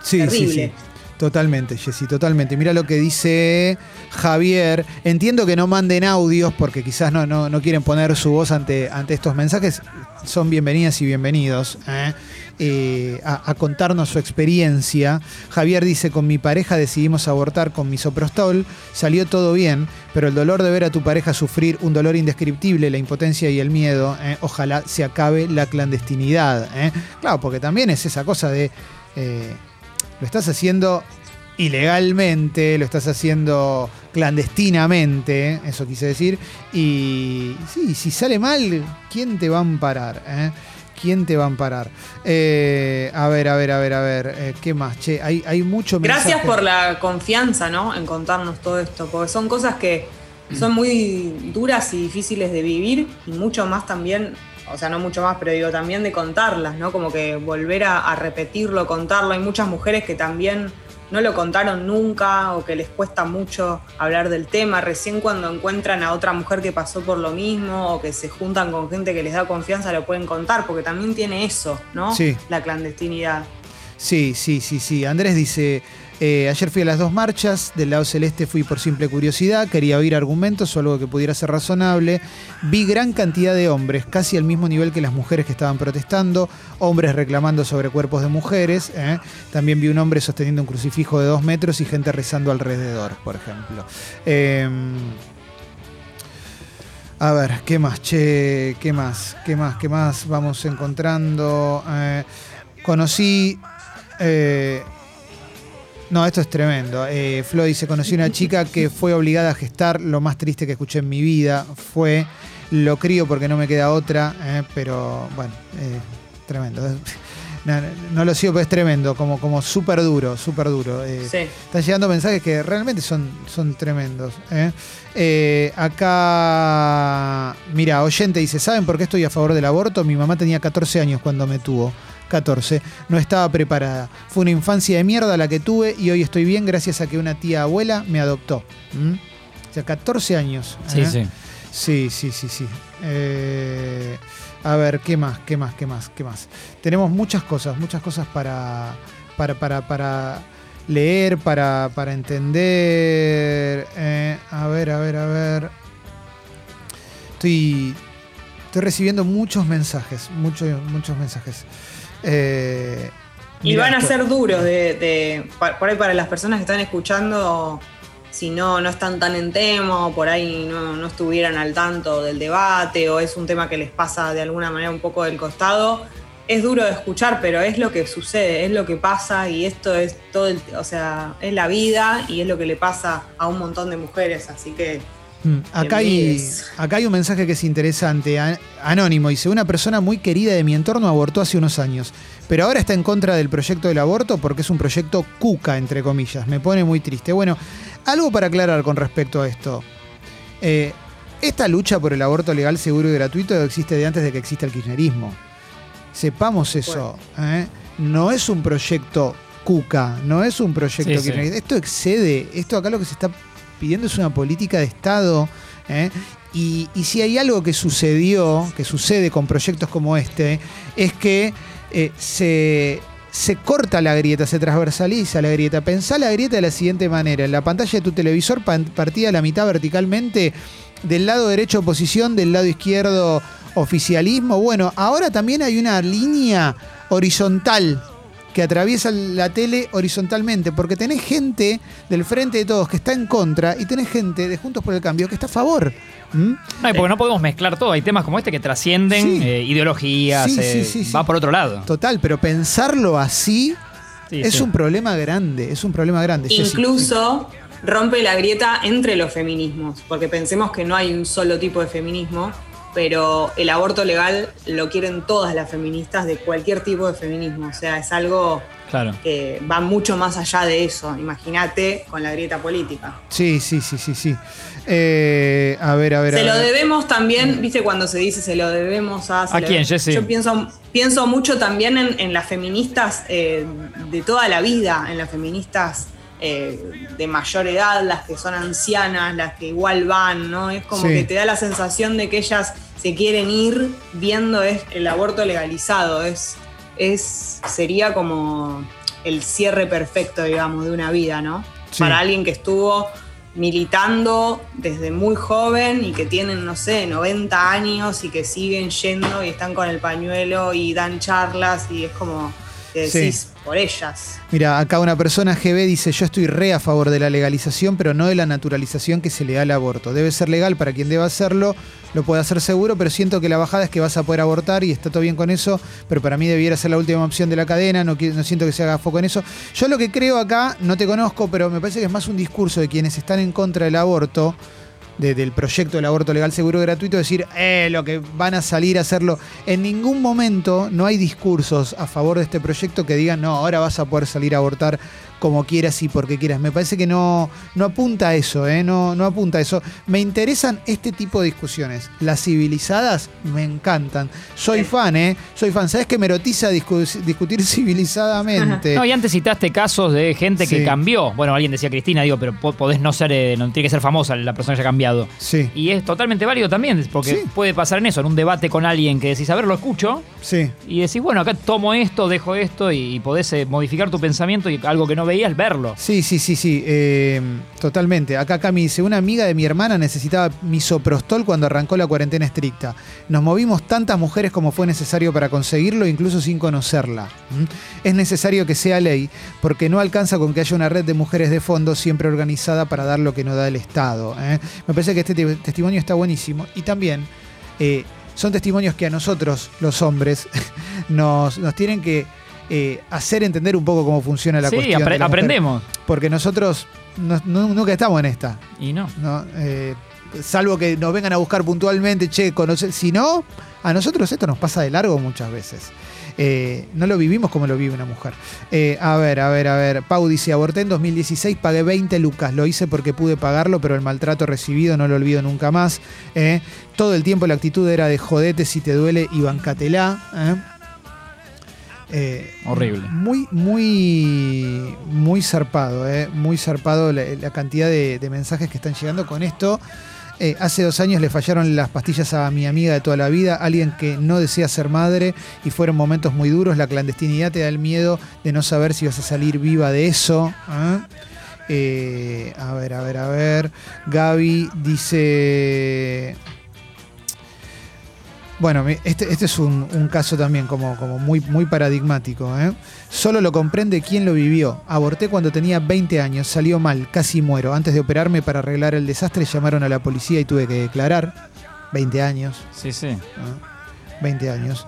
Sí, Terrible. sí, sí. Totalmente, Jessy, totalmente. Mira lo que dice Javier. Entiendo que no manden audios porque quizás no, no, no quieren poner su voz ante, ante estos mensajes. Son bienvenidas y bienvenidos ¿eh? Eh, a, contarnos su experiencia. Javier dice, con mi pareja decidimos abortar con misoprostol, salió todo bien, pero el dolor de ver a tu pareja sufrir un dolor indescriptible, la impotencia y el miedo, ¿eh? ojalá se acabe la clandestinidad. Claro, porque también es esa cosa de... lo estás haciendo ilegalmente, lo estás haciendo clandestinamente, eso quise decir. Y sí, si sale mal, ¿quién te va a amparar? eh? ¿Quién te va a amparar? Eh, a ver, a ver, a ver, a ver. eh, ¿Qué más? Che, hay, hay mucho Gracias mensaje. por la confianza, ¿no? En contarnos todo esto, porque son cosas que son muy duras y difíciles de vivir y mucho más también, o sea, no mucho más, pero digo también de contarlas, ¿no? Como que volver a, a repetirlo, contarlo. Hay muchas mujeres que también no lo contaron nunca o que les cuesta mucho hablar del tema. Recién cuando encuentran a otra mujer que pasó por lo mismo o que se juntan con gente que les da confianza lo pueden contar, porque también tiene eso, ¿no? Sí. La clandestinidad. Sí, sí, sí, sí. Andrés dice, eh, ayer fui a las dos marchas, del lado celeste fui por simple curiosidad, quería oír argumentos o algo que pudiera ser razonable. Vi gran cantidad de hombres, casi al mismo nivel que las mujeres que estaban protestando, hombres reclamando sobre cuerpos de mujeres. ¿eh? También vi un hombre sosteniendo un crucifijo de dos metros y gente rezando alrededor, por ejemplo. Em, a ver, ¿qué más? Che, ¿qué más? ¿Qué más? ¿Qué más vamos encontrando? Eh, conocí. No, esto es tremendo. Eh, Flo dice: Conocí una chica que fue obligada a gestar. Lo más triste que escuché en mi vida fue. Lo crío porque no me queda otra, eh, pero bueno, eh, tremendo. No, no lo sigo, pero es tremendo, como, como súper duro, súper duro. Eh, Sí. están llegando mensajes que realmente son, son tremendos. ¿eh? Eh, acá, mira, oyente dice, ¿saben por qué estoy a favor del aborto? Mi mamá tenía 14 años cuando me tuvo. 14. No estaba preparada. Fue una infancia de mierda la que tuve y hoy estoy bien gracias a que una tía abuela me adoptó. ¿Mm? O sea, 14 años. Sí, ¿eh? sí. Sí, sí, sí, sí. Eh, a ver, ¿qué más? ¿Qué más? ¿Qué más? ¿Qué más? Tenemos muchas cosas, muchas cosas para, para, para, para leer, para, para entender. Eh, a ver, a ver, a ver. Estoy, estoy recibiendo muchos mensajes, muchos, muchos mensajes. Eh, Y van a ser duros de, de- por ahí para las personas que están escuchando, si no, no están tan en tema o por ahí no, no estuvieran al tanto del debate o es un tema que les pasa de alguna manera un poco del costado, es duro de escuchar, pero es lo que sucede, es lo que pasa y esto es todo, el- o sea, es la vida y es lo que le pasa a un montón de mujeres, así que Acá hay, acá hay un mensaje que es interesante. Anónimo dice: Una persona muy querida de mi entorno abortó hace unos años, pero ahora está en contra del proyecto del aborto porque es un proyecto cuca, entre comillas. Me pone muy triste. Bueno, algo para aclarar con respecto a esto. Eh, esta lucha por el aborto legal, seguro y gratuito existe de antes de que exista el kirchnerismo. Sepamos eso. ¿eh? No es un proyecto cuca, no es un proyecto Sí, sí. kirchnerista. Esto excede, esto acá lo que se está pidiendo es una política de Estado. ¿eh? Y, si hay algo que sucedió, que sucede con proyectos como este, es que eh, se, se corta la grieta, se transversaliza la grieta. Pensá la grieta de la siguiente manera. En la pantalla de tu televisor pan- partía la mitad verticalmente del lado derecho oposición, del lado izquierdo oficialismo. Bueno, ahora también hay una línea horizontal que atraviesa la tele horizontalmente, porque tenés gente del frente de todos que está en contra y tenés gente de Juntos por el Cambio que está a favor. ¿Mm? No, y porque no podemos mezclar todo. Hay temas como este que trascienden Sí. eh, ideologías, Sí, sí, eh, sí, sí. va por otro lado. Total, pero pensarlo así Sí, es sí. un problema grande, es un problema grande. Incluso rompe la grieta entre los feminismos, porque pensemos que no hay un solo tipo de feminismo, pero el aborto legal lo quieren todas las feministas de cualquier tipo de feminismo, o sea, es algo Claro. que va mucho más allá de eso, imagínate con la grieta política. Sí, sí, sí, sí, sí. Eh, a ver, a ver. Se a lo ver. debemos también, viste cuando se dice se lo debemos a... ¿A quién, Jessy? Yo pienso, pienso mucho también en, en las feministas eh, de toda la vida, en las feministas eh, de mayor edad, las que son ancianas, las que igual van, ¿no? Es como Sí. que te da la sensación de que ellas se quieren ir viendo es el aborto legalizado, es, es sería como el cierre perfecto, digamos, de una vida, ¿no? Sí. Para alguien que estuvo militando desde muy joven y que tienen, no sé, 90 años y que siguen yendo y están con el pañuelo y dan charlas y es como que Sí. Por ellas. Mira, acá una persona GB dice, yo estoy re a favor de la legalización, pero no de la naturalización que se le da al aborto. Debe ser legal para quien deba hacerlo, lo puede hacer seguro, pero siento que la bajada es que vas a poder abortar y está todo bien con eso, pero para mí debiera ser la última opción de la cadena, no, no siento que se haga foco en eso. Yo lo que creo acá, no te conozco, pero me parece que es más un discurso de quienes están en contra del aborto, de- del proyecto del aborto legal, seguro gratuito, decir, eh, lo que van a salir a hacerlo. En ningún momento no hay discursos a favor de este proyecto que digan, no, ahora vas a poder salir a abortar como quieras y porque quieras. Me parece que no, no apunta a eso, ¿eh? no, no apunta a eso. Me interesan este tipo de discusiones. Las civilizadas me encantan. Soy fan, ¿eh? Soy fan. ¿Sabes que me erotiza discu- discutir civilizadamente? No, y antes citaste casos de gente que cambió. Bueno, alguien decía Cristina, digo, pero po- podés no ser, eh, no tiene que ser famosa la persona que haya cambiado. Sí, Y es totalmente válido también, porque Sí. puede pasar en eso, en un debate con alguien que decís, a ver, lo escucho, sí. y decís, bueno, acá tomo esto, dejo esto, y, y podés eh, modificar tu pensamiento y algo que no veías, verlo. Sí, sí, sí, sí, eh, totalmente. Acá Cami dice, una amiga de mi hermana necesitaba misoprostol cuando arrancó la cuarentena estricta. Nos movimos tantas mujeres como fue necesario para conseguirlo, incluso sin conocerla. ¿Mm? Es necesario que sea ley, porque no alcanza con que haya una red de mujeres de fondo siempre organizada para dar lo que no da el Estado. ¿eh? Me parece que este te- testimonio está buenísimo. Y también eh, son testimonios que a nosotros, los hombres, nos, nos tienen que... eh, hacer entender un poco cómo funciona la sí, cuestión. apre- mujer aprendemos. porque nosotros no- no- nunca estamos en esta, Y no. ¿no? Eh, salvo que nos vengan a buscar puntualmente, che, conoce, si no, a nosotros esto nos pasa de largo muchas veces. Eh, no lo vivimos como lo vive una mujer. Eh, a ver, a ver, a ver. Pau dice, aborté en 2016, pagué 20 lucas. Lo hice porque pude pagarlo, pero el maltrato recibido no lo olvido nunca más. Eh, todo el tiempo la actitud era de jodete si te duele y bancatela. ¿Eh? Horrible. Muy, muy, muy zarpado, eh, muy zarpado la, la cantidad de, de mensajes que están llegando con esto. Eh, hace dos años le fallaron las pastillas a mi amiga de toda la vida, alguien que no desea ser madre y fueron momentos muy duros. La clandestinidad te da el miedo de no saber si vas a salir viva de eso. Eh, a ver, a ver, a ver. Gaby dice. Bueno, este, este es un, un caso también como, como muy, muy paradigmático. ¿eh? Solo lo comprende quien lo vivió. Aborté cuando tenía 20 años, salió mal, casi muero. Antes de operarme para arreglar el desastre llamaron a la policía y tuve que declarar. 20 años. Sí, sí. ¿no? 20 años.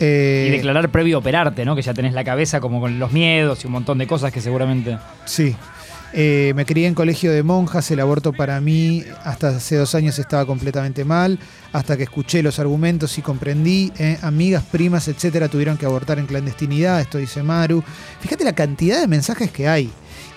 Eh, Y declarar previo a operarte, ¿no? Que ya tenés la cabeza como con los miedos y un montón de cosas que seguramente. Sí. Eh, me crié en colegio de monjas, el aborto para mí hasta hace dos años estaba completamente mal, hasta que escuché los argumentos y comprendí, eh, amigas, primas, etcétera, tuvieron que abortar en clandestinidad, esto dice Maru. Fíjate la cantidad de mensajes que hay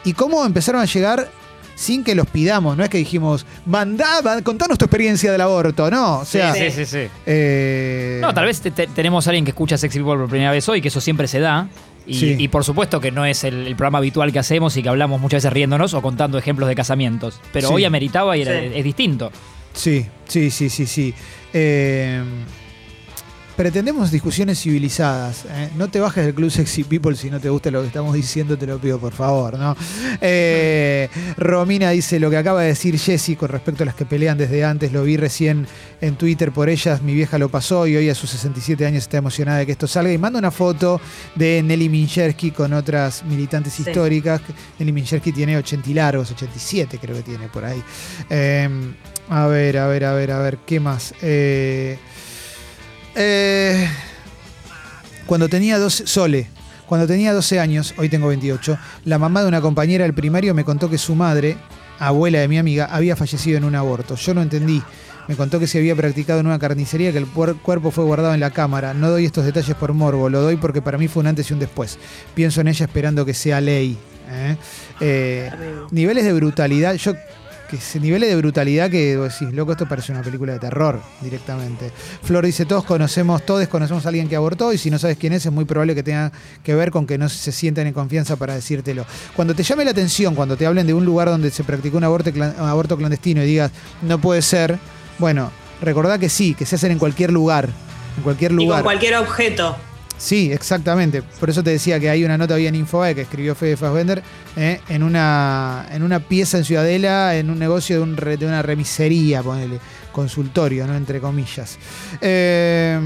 y cómo empezaron a llegar sin que los pidamos, no es que dijimos, mandá, contanos tu experiencia del aborto, no, o sea, sí, sí, sí. eh, No, tal vez te- te- tenemos a alguien que escucha Sexy People por primera vez hoy, que eso siempre se da. Y, Sí. y por supuesto que no es el, el programa habitual que hacemos y que hablamos muchas veces riéndonos o contando ejemplos de casamientos. Pero Sí. hoy ameritaba y era- Sí. es distinto. Sí, sí, sí, sí, sí. Eh, pretendemos discusiones civilizadas. ¿eh? No te bajes del Club Sexy People si no te gusta lo que estamos diciendo, te lo pido por favor. ¿no? Eh, Romina dice lo que acaba de decir Jessy con respecto a las que pelean desde antes. Lo vi recién en Twitter por ellas. Mi vieja lo pasó y hoy a sus 67 años está emocionada de que esto salga. Y manda una foto de Nelly Minchersky con otras militantes Sí. históricas. Nelly Minchersky tiene 80 y largos, 87 creo que tiene por ahí. Eh, a ver, a ver, a ver, a ver, ¿qué más? Eh, eh, cuando tenía 12, Sole, cuando tenía 12 años, hoy tengo 28, la mamá de una compañera del primario me contó que su madre, abuela de mi amiga, había fallecido en un aborto. Yo no entendí. Me contó que se había practicado en una carnicería, que el cuerpo fue guardado en la cámara. No doy estos detalles por morbo, lo doy porque para mí fue un antes y un después. Pienso en ella esperando que sea ley. ¿eh? Eh, niveles de brutalidad, yo que se niveles de brutalidad que vos decís, loco, esto parece una película de terror directamente. Flor dice, todos conocemos, todos conocemos a alguien que abortó y si no sabes quién es, es muy probable que tenga que ver con que no se sientan en confianza para decírtelo. Cuando te llame la atención, cuando te hablen de un lugar donde se practicó un aborto, un aborto clandestino y digas, no puede ser, bueno, recordá que sí, que se hacen en cualquier lugar. En cualquier Y con lugar. cualquier objeto. Sí, exactamente. Por eso te decía que hay una nota hoy en Infobae que escribió Fede Fassbender eh, en, una, en una pieza en Ciudadela, en un negocio de, una remisería, ponele, consultorio, ¿no? Entre comillas. Eh,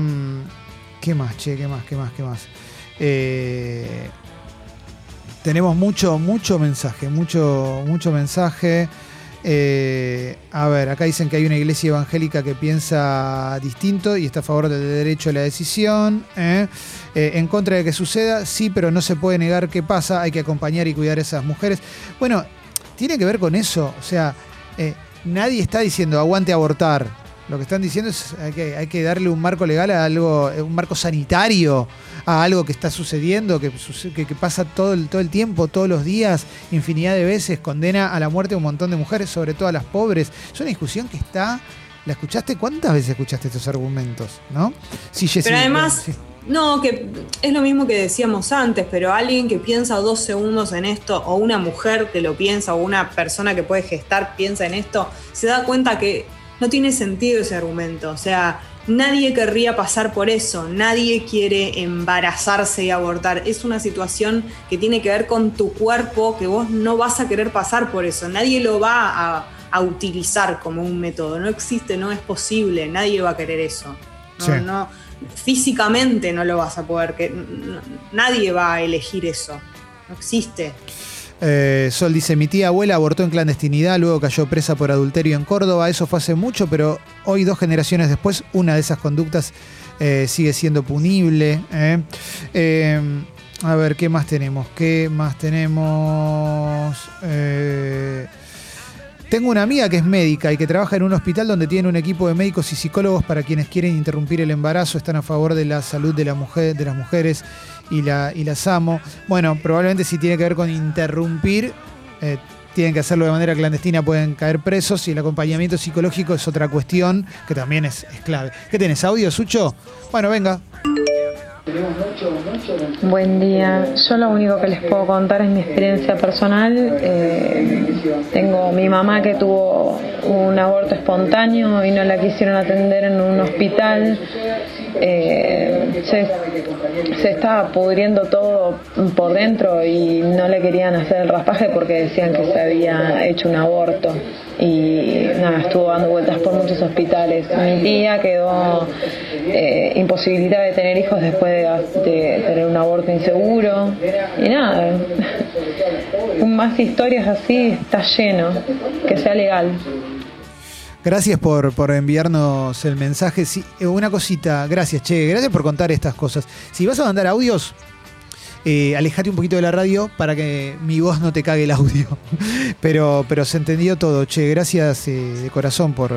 ¿Qué más, che? ¿Qué más? ¿Qué más? ¿Qué más? Eh, tenemos mucho, mucho mensaje, mucho, mucho mensaje. Eh, a ver, acá dicen que hay una iglesia evangélica que piensa distinto y está a favor del derecho a la decisión. ¿eh? Eh, en contra de que suceda, sí, pero no se puede negar qué pasa. Hay que acompañar y cuidar a esas mujeres. Bueno, tiene que ver con eso. O sea, eh, nadie está diciendo aguante abortar. Lo que están diciendo es hay que, hay que darle un marco legal a algo, eh, un marco sanitario a algo que está sucediendo, que, que, que pasa todo el, todo el tiempo, todos los días, infinidad de veces, condena a la muerte a un montón de mujeres, sobre todo a las pobres. Es una discusión que está. ¿La escuchaste? ¿Cuántas veces escuchaste estos argumentos? ¿No? Sí, Pero además, sí. no, que es lo mismo que decíamos antes, pero alguien que piensa dos segundos en esto, o una mujer que lo piensa, o una persona que puede gestar piensa en esto, se da cuenta que no tiene sentido ese argumento. O sea, nadie querría pasar por eso, nadie quiere embarazarse y abortar. Es una situación que tiene que ver con tu cuerpo, que vos no vas a querer pasar por eso. Nadie lo va a, a utilizar como un método. No existe, no es posible, nadie va a querer eso. No, Sí. no, físicamente no lo vas a poder, que nadie va a elegir eso. No existe. Eh, Sol dice, mi tía abuela abortó en clandestinidad, luego cayó presa por adulterio en Córdoba. Eso fue hace mucho, pero hoy, dos generaciones después, una de esas conductas eh, sigue siendo punible. ¿eh? A ver, ¿qué más tenemos? ¿Qué más tenemos? Tengo una amiga que es médica y que trabaja en un hospital donde tiene un equipo de médicos y psicólogos para quienes quieren interrumpir el embarazo, están a favor de la salud de, de las mujeres y, la, y las amo. Bueno, probablemente si tiene que ver con interrumpir, eh, tienen que hacerlo de manera clandestina, pueden caer presos y el acompañamiento psicológico es otra cuestión que también es, es clave. ¿Qué tenés, audio, Sucho? Bueno, venga. Buen día. Yo lo único que les puedo contar es mi experiencia personal. Eh, tengo mi mamá que tuvo un aborto espontáneo y no la quisieron atender en un hospital. Eh, se, estaba pudriendo todo por dentro y no le querían hacer el raspaje porque decían que se había hecho un aborto. Y nada, estuvo dando vueltas por muchos hospitales. Mi tía quedó eh, imposibilitada de tener hijos después de, de tener un aborto inseguro. Y nada, más historias así está lleno, que sea legal. Gracias por, por enviarnos el mensaje. Sí, eh, una cosita, gracias, Che, gracias por contar estas cosas. Si vas a mandar audios, eh, alejate un poquito de la radio para que mi voz no te cague el audio. Pero, pero se entendió todo, Che, gracias eh, de corazón por,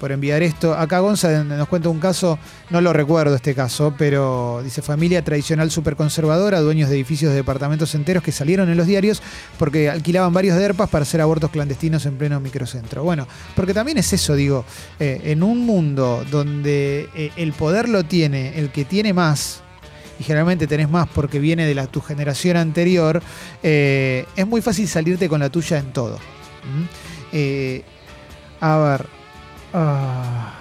por enviar esto. Acá Gonza nos cuenta un caso, no lo recuerdo este caso, pero dice familia tradicional superconservadora, dueños de edificios de departamentos enteros que salieron en los diarios porque alquilaban varios derpas para hacer abortos clandestinos en pleno microcentro. Bueno, porque también es eso, digo, eh, en un mundo donde eh, el poder lo tiene el que tiene más, y generalmente tenés más porque viene de tu generación anterior, eh, es muy fácil salirte con la tuya en todo. ¿Mm? A ver, Ah.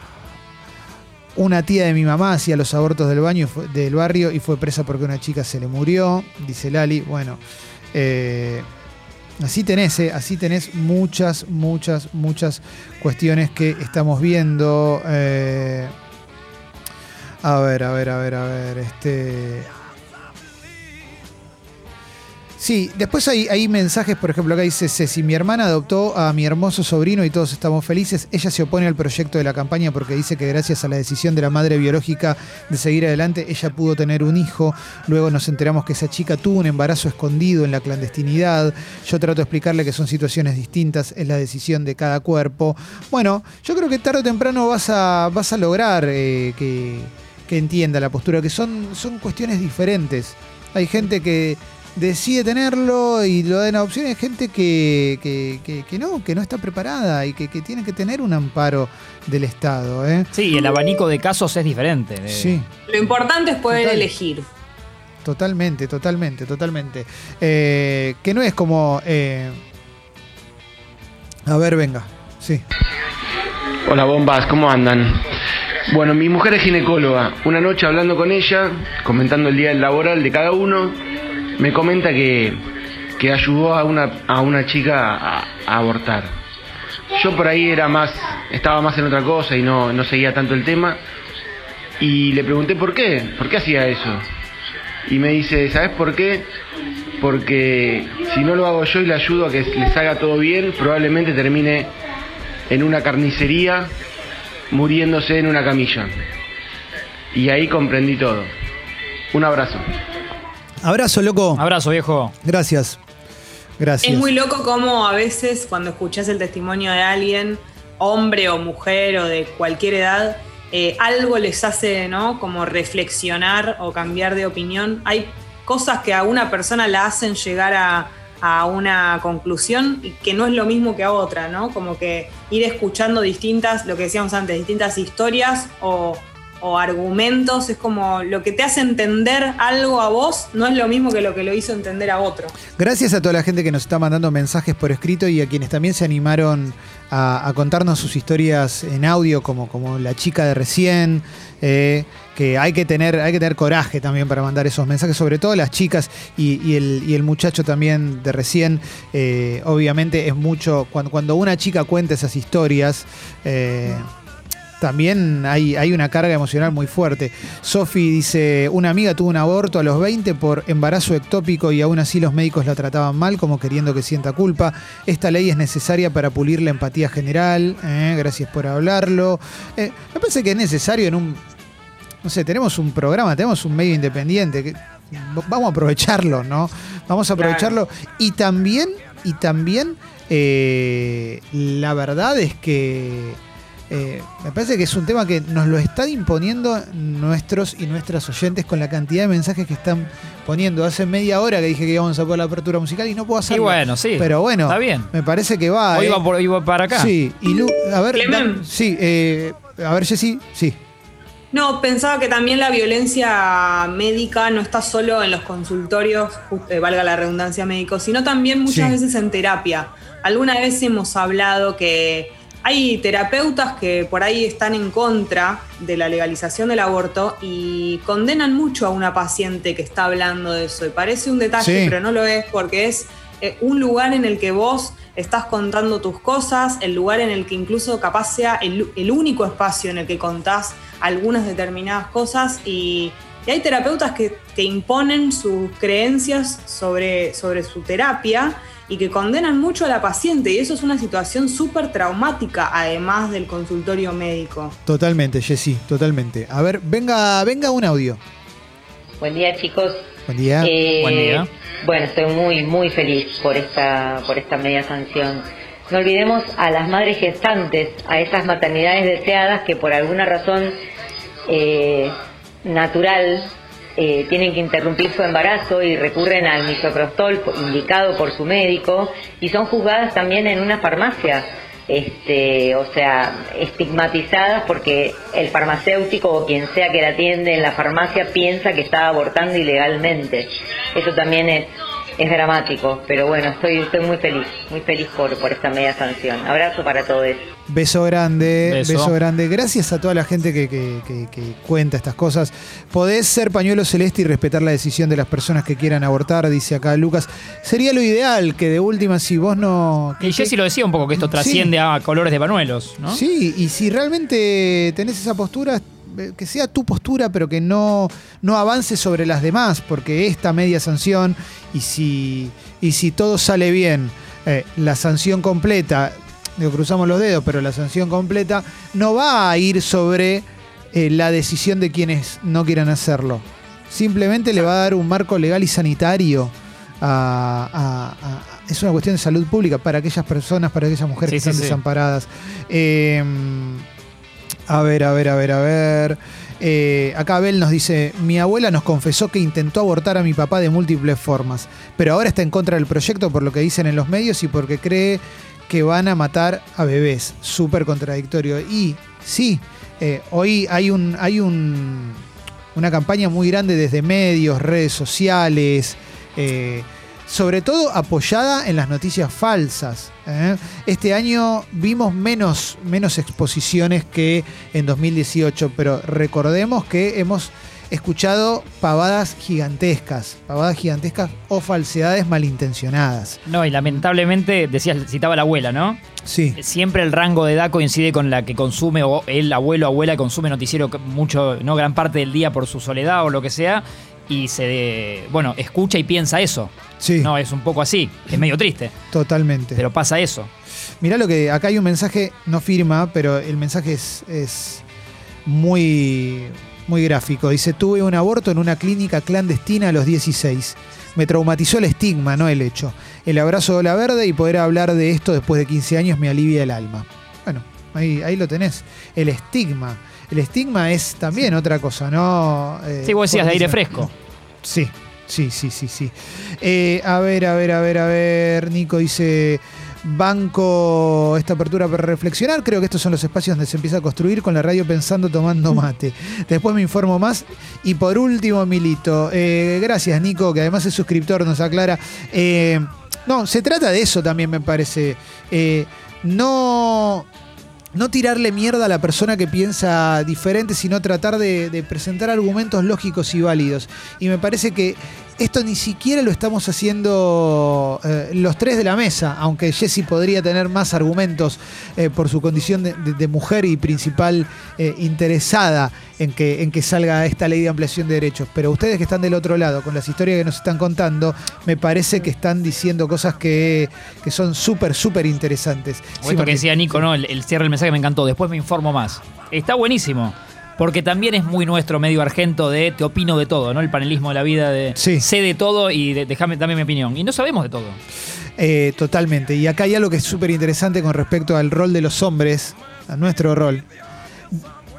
Una tía de mi mamá hacía los abortos del baño del barrio y fue presa porque una chica se le murió, dice Lali. Bueno, eh, así tenés, eh, así tenés muchas, muchas, muchas cuestiones que estamos viendo. eh. a ver, a ver, a ver, a ver. Este. Sí, después hay, mensajes, por ejemplo, acá dice Ceci, mi hermana adoptó a mi hermoso sobrino y todos estamos felices. Ella se opone al proyecto de la campaña porque dice que gracias a la decisión de la madre biológica de seguir adelante, ella pudo tener un hijo. Luego nos enteramos que esa chica tuvo un embarazo escondido en la clandestinidad. Yo trato de explicarle que son situaciones distintas, es la decisión de cada cuerpo. Bueno, yo creo que tarde o temprano vas a, vas a lograr eh, que, que entienda la postura, que son, son cuestiones diferentes. Hay gente que decide tenerlo y lo da en adopción. Hay gente que, que, que- que no, que no está preparada y que, que tiene que tener un amparo del Estado. ¿eh? Sí, el abanico de casos es diferente. de- Sí, Lo importante es poder Total. elegir. totalmente, totalmente, totalmente. Eh, que no es como... eh, a ver, venga. Sí. Hola bombas, ¿cómo andan? Bueno, mi mujer es ginecóloga. Una noche hablando con ella, comentando el día laboral de cada uno, me comenta que, que ayudó a una, a una chica a, abortar. Yo por ahí era más, estaba más en otra cosa y no, no seguía tanto el tema. Y le pregunté por qué, por qué hacía eso. Y me dice, ¿sabes por qué? Porque si no lo hago yo y le ayudo a que le salga todo bien, probablemente termine en una carnicería muriéndose en una camilla. Y ahí comprendí todo. Un abrazo. Abrazo, loco. Abrazo, viejo. Gracias. Gracias. Es muy loco como a veces cuando escuchás el testimonio de alguien, hombre o mujer o de cualquier edad, eh, algo les hace, ¿no? Como reflexionar o cambiar de opinión. Hay cosas que a una persona la hacen llegar a, a una conclusión y que no es lo mismo que a otra, ¿no? Como que ir escuchando distintas, lo que decíamos antes, distintas historias o, o argumentos, es como lo que te hace entender algo a vos no es lo mismo que lo que lo hizo entender a otro. Gracias a toda la gente que nos está mandando mensajes por escrito y a quienes también se animaron a, contarnos sus historias en audio, como, como la chica de recién, eh, que hay que, tener, hay que tener coraje también para mandar esos mensajes, sobre todo las chicas y, y el, y el muchacho también de recién. eh, obviamente es mucho, cuando, cuando una chica cuenta esas historias, eh, también hay, hay una carga emocional muy fuerte. Sofi dice, una amiga tuvo un aborto a los 20 por embarazo ectópico y aún así los médicos la trataban mal, como queriendo que sienta culpa. Esta ley es necesaria para pulir la empatía general. eh, gracias por hablarlo. Eh, me parece que es necesario en un... No sé, tenemos un programa, tenemos un medio independiente. Que, vamos a aprovecharlo, ¿no? Vamos a aprovecharlo. Y también, y también, eh, la verdad es que eh, me parece que es un tema que nos lo están imponiendo nuestros y nuestras oyentes con la cantidad de mensajes que están poniendo. Hace media hora que dije que íbamos a poner la apertura musical y no puedo Y hacerlo. bueno, sí. Pero bueno, Está bien. me parece que va. Hoy eh. va, por, hoy va para acá. Sí, y Lu, a ver, sí, eh, a ver, Jessy, sí. No, pensaba que también la violencia médica no está solo en los consultorios, eh, valga la redundancia médico, sino también muchas Sí. veces en terapia. Alguna vez hemos hablado que hay terapeutas que por ahí están en contra de la legalización del aborto y condenan mucho a una paciente que está hablando de eso. Y parece un detalle, Sí. pero no lo es porque es eh, un lugar en el que vos estás contando tus cosas, el lugar en el que incluso capaz sea el, el único espacio en el que contás algunas determinadas cosas y, y hay terapeutas que, que imponen sus creencias sobre, sobre su terapia y que condenan mucho a la paciente y eso es una situación súper traumática además del consultorio médico. Totalmente, Jessy, totalmente. A ver, venga, venga un audio. Buen día chicos. Buen día. Eh, Buen día. Bueno, estoy muy muy feliz por esta por esta media sanción. No olvidemos a las madres gestantes, a esas maternidades deseadas que por alguna razón eh, natural eh, tienen que interrumpir su embarazo y recurren al misoprostol indicado por su médico y son juzgadas también en una farmacia este, o sea, estigmatizadas porque el farmacéutico o quien sea que la atiende en la farmacia piensa que está abortando ilegalmente. Eso también es es dramático, pero bueno, estoy, estoy muy feliz, muy feliz por, por esta media sanción. Abrazo para todos. Beso grande, beso. Beso. grande. Gracias a toda la gente que, que- que- que cuenta estas cosas. Podés ser pañuelo celeste y respetar la decisión de las personas que quieran abortar, dice acá Lucas. Sería lo ideal que de última, si vos no. Y Jessy lo decía un poco, que esto trasciende a colores de panuelos, ¿no? Sí, y si realmente tenés esa postura, que sea tu postura, pero que no, no avance sobre las demás, porque esta media sanción, y si, y si todo sale bien, eh, la sanción completa, digo, cruzamos los dedos, pero la sanción completa no va a ir sobre eh, la decisión de quienes no quieran hacerlo. Simplemente le va a dar un marco legal y sanitario. a- a- a- es una cuestión de salud pública para aquellas personas, para aquellas mujeres Sí, que sí, están sí. desamparadas. Eh, a ver, a ver, a ver, a ver. Eh, acá Abel nos dice, mi abuela nos confesó que intentó abortar a mi papá de múltiples formas, pero ahora está en contra del proyecto por lo que dicen en los medios y porque cree que van a matar a bebés. Súper contradictorio. Y sí, eh, hoy hay un, hay un, una campaña muy grande desde medios, redes sociales, eh, sobre todo apoyada en las noticias falsas. ¿eh? Este año vimos menos, menos exposiciones que en 2018, pero recordemos que hemos escuchado pavadas gigantescas, pavadas gigantescas o falsedades malintencionadas. No, y lamentablemente, decías, citaba la abuela, ¿no? Sí, Siempre el rango de edad coincide con la que consume, o el abuelo o abuela consume noticiero mucho, no gran parte del día por su soledad o lo que sea, y se, bueno, escucha y piensa eso. sí, No, es un poco así, es medio triste, totalmente. pero pasa eso. Mirá lo que acá hay un mensaje, no firma, pero el mensaje es, es muy, muy gráfico. Dice, tuve un aborto en una clínica clandestina a los 16. Me traumatizó el estigma, no el hecho. El abrazo de la verde y poder hablar de esto después de 15 años me alivia el alma. Bueno, ahí, ahí lo tenés. El estigma. El estigma es también otra cosa, ¿no? Eh, Sí, vos decías de aire fresco. Sí, sí, sí, sí, sí. Eh, a ver, a ver, a ver, a ver. Nico dice. Banco esta apertura para reflexionar. Creo que estos son los espacios donde se empieza a construir con la radio pensando, tomando mate. Después me informo más. Y por último, Milito. eh, gracias, Nico, que además es suscriptor, nos aclara. Eh, no, se trata de eso también, me parece. No no tirarle mierda a la persona que piensa diferente, sino tratar de, de presentar argumentos lógicos y válidos. Y me parece que esto ni siquiera lo estamos haciendo eh, los tres de la mesa, aunque Jesse podría tener más argumentos eh, por su condición de, mujer y principal eh, interesada en que, en que salga esta ley de ampliación de derechos. Pero ustedes que están del otro lado, con las historias que nos están contando, me parece que están diciendo cosas que, que son súper, súper interesantes. O Sí, esto que decía Nico, ¿no? El, el cierre del mensaje me encantó. Después me informo más. Está buenísimo. Porque también es muy nuestro medio argento de te opino de todo, ¿no? El panelismo de la vida de Sí. sé de todo y de- déjame dame mi opinión. Y no sabemos de todo. Eh, totalmente. Y acá hay algo que es súper interesante con respecto al rol de los hombres, a nuestro rol.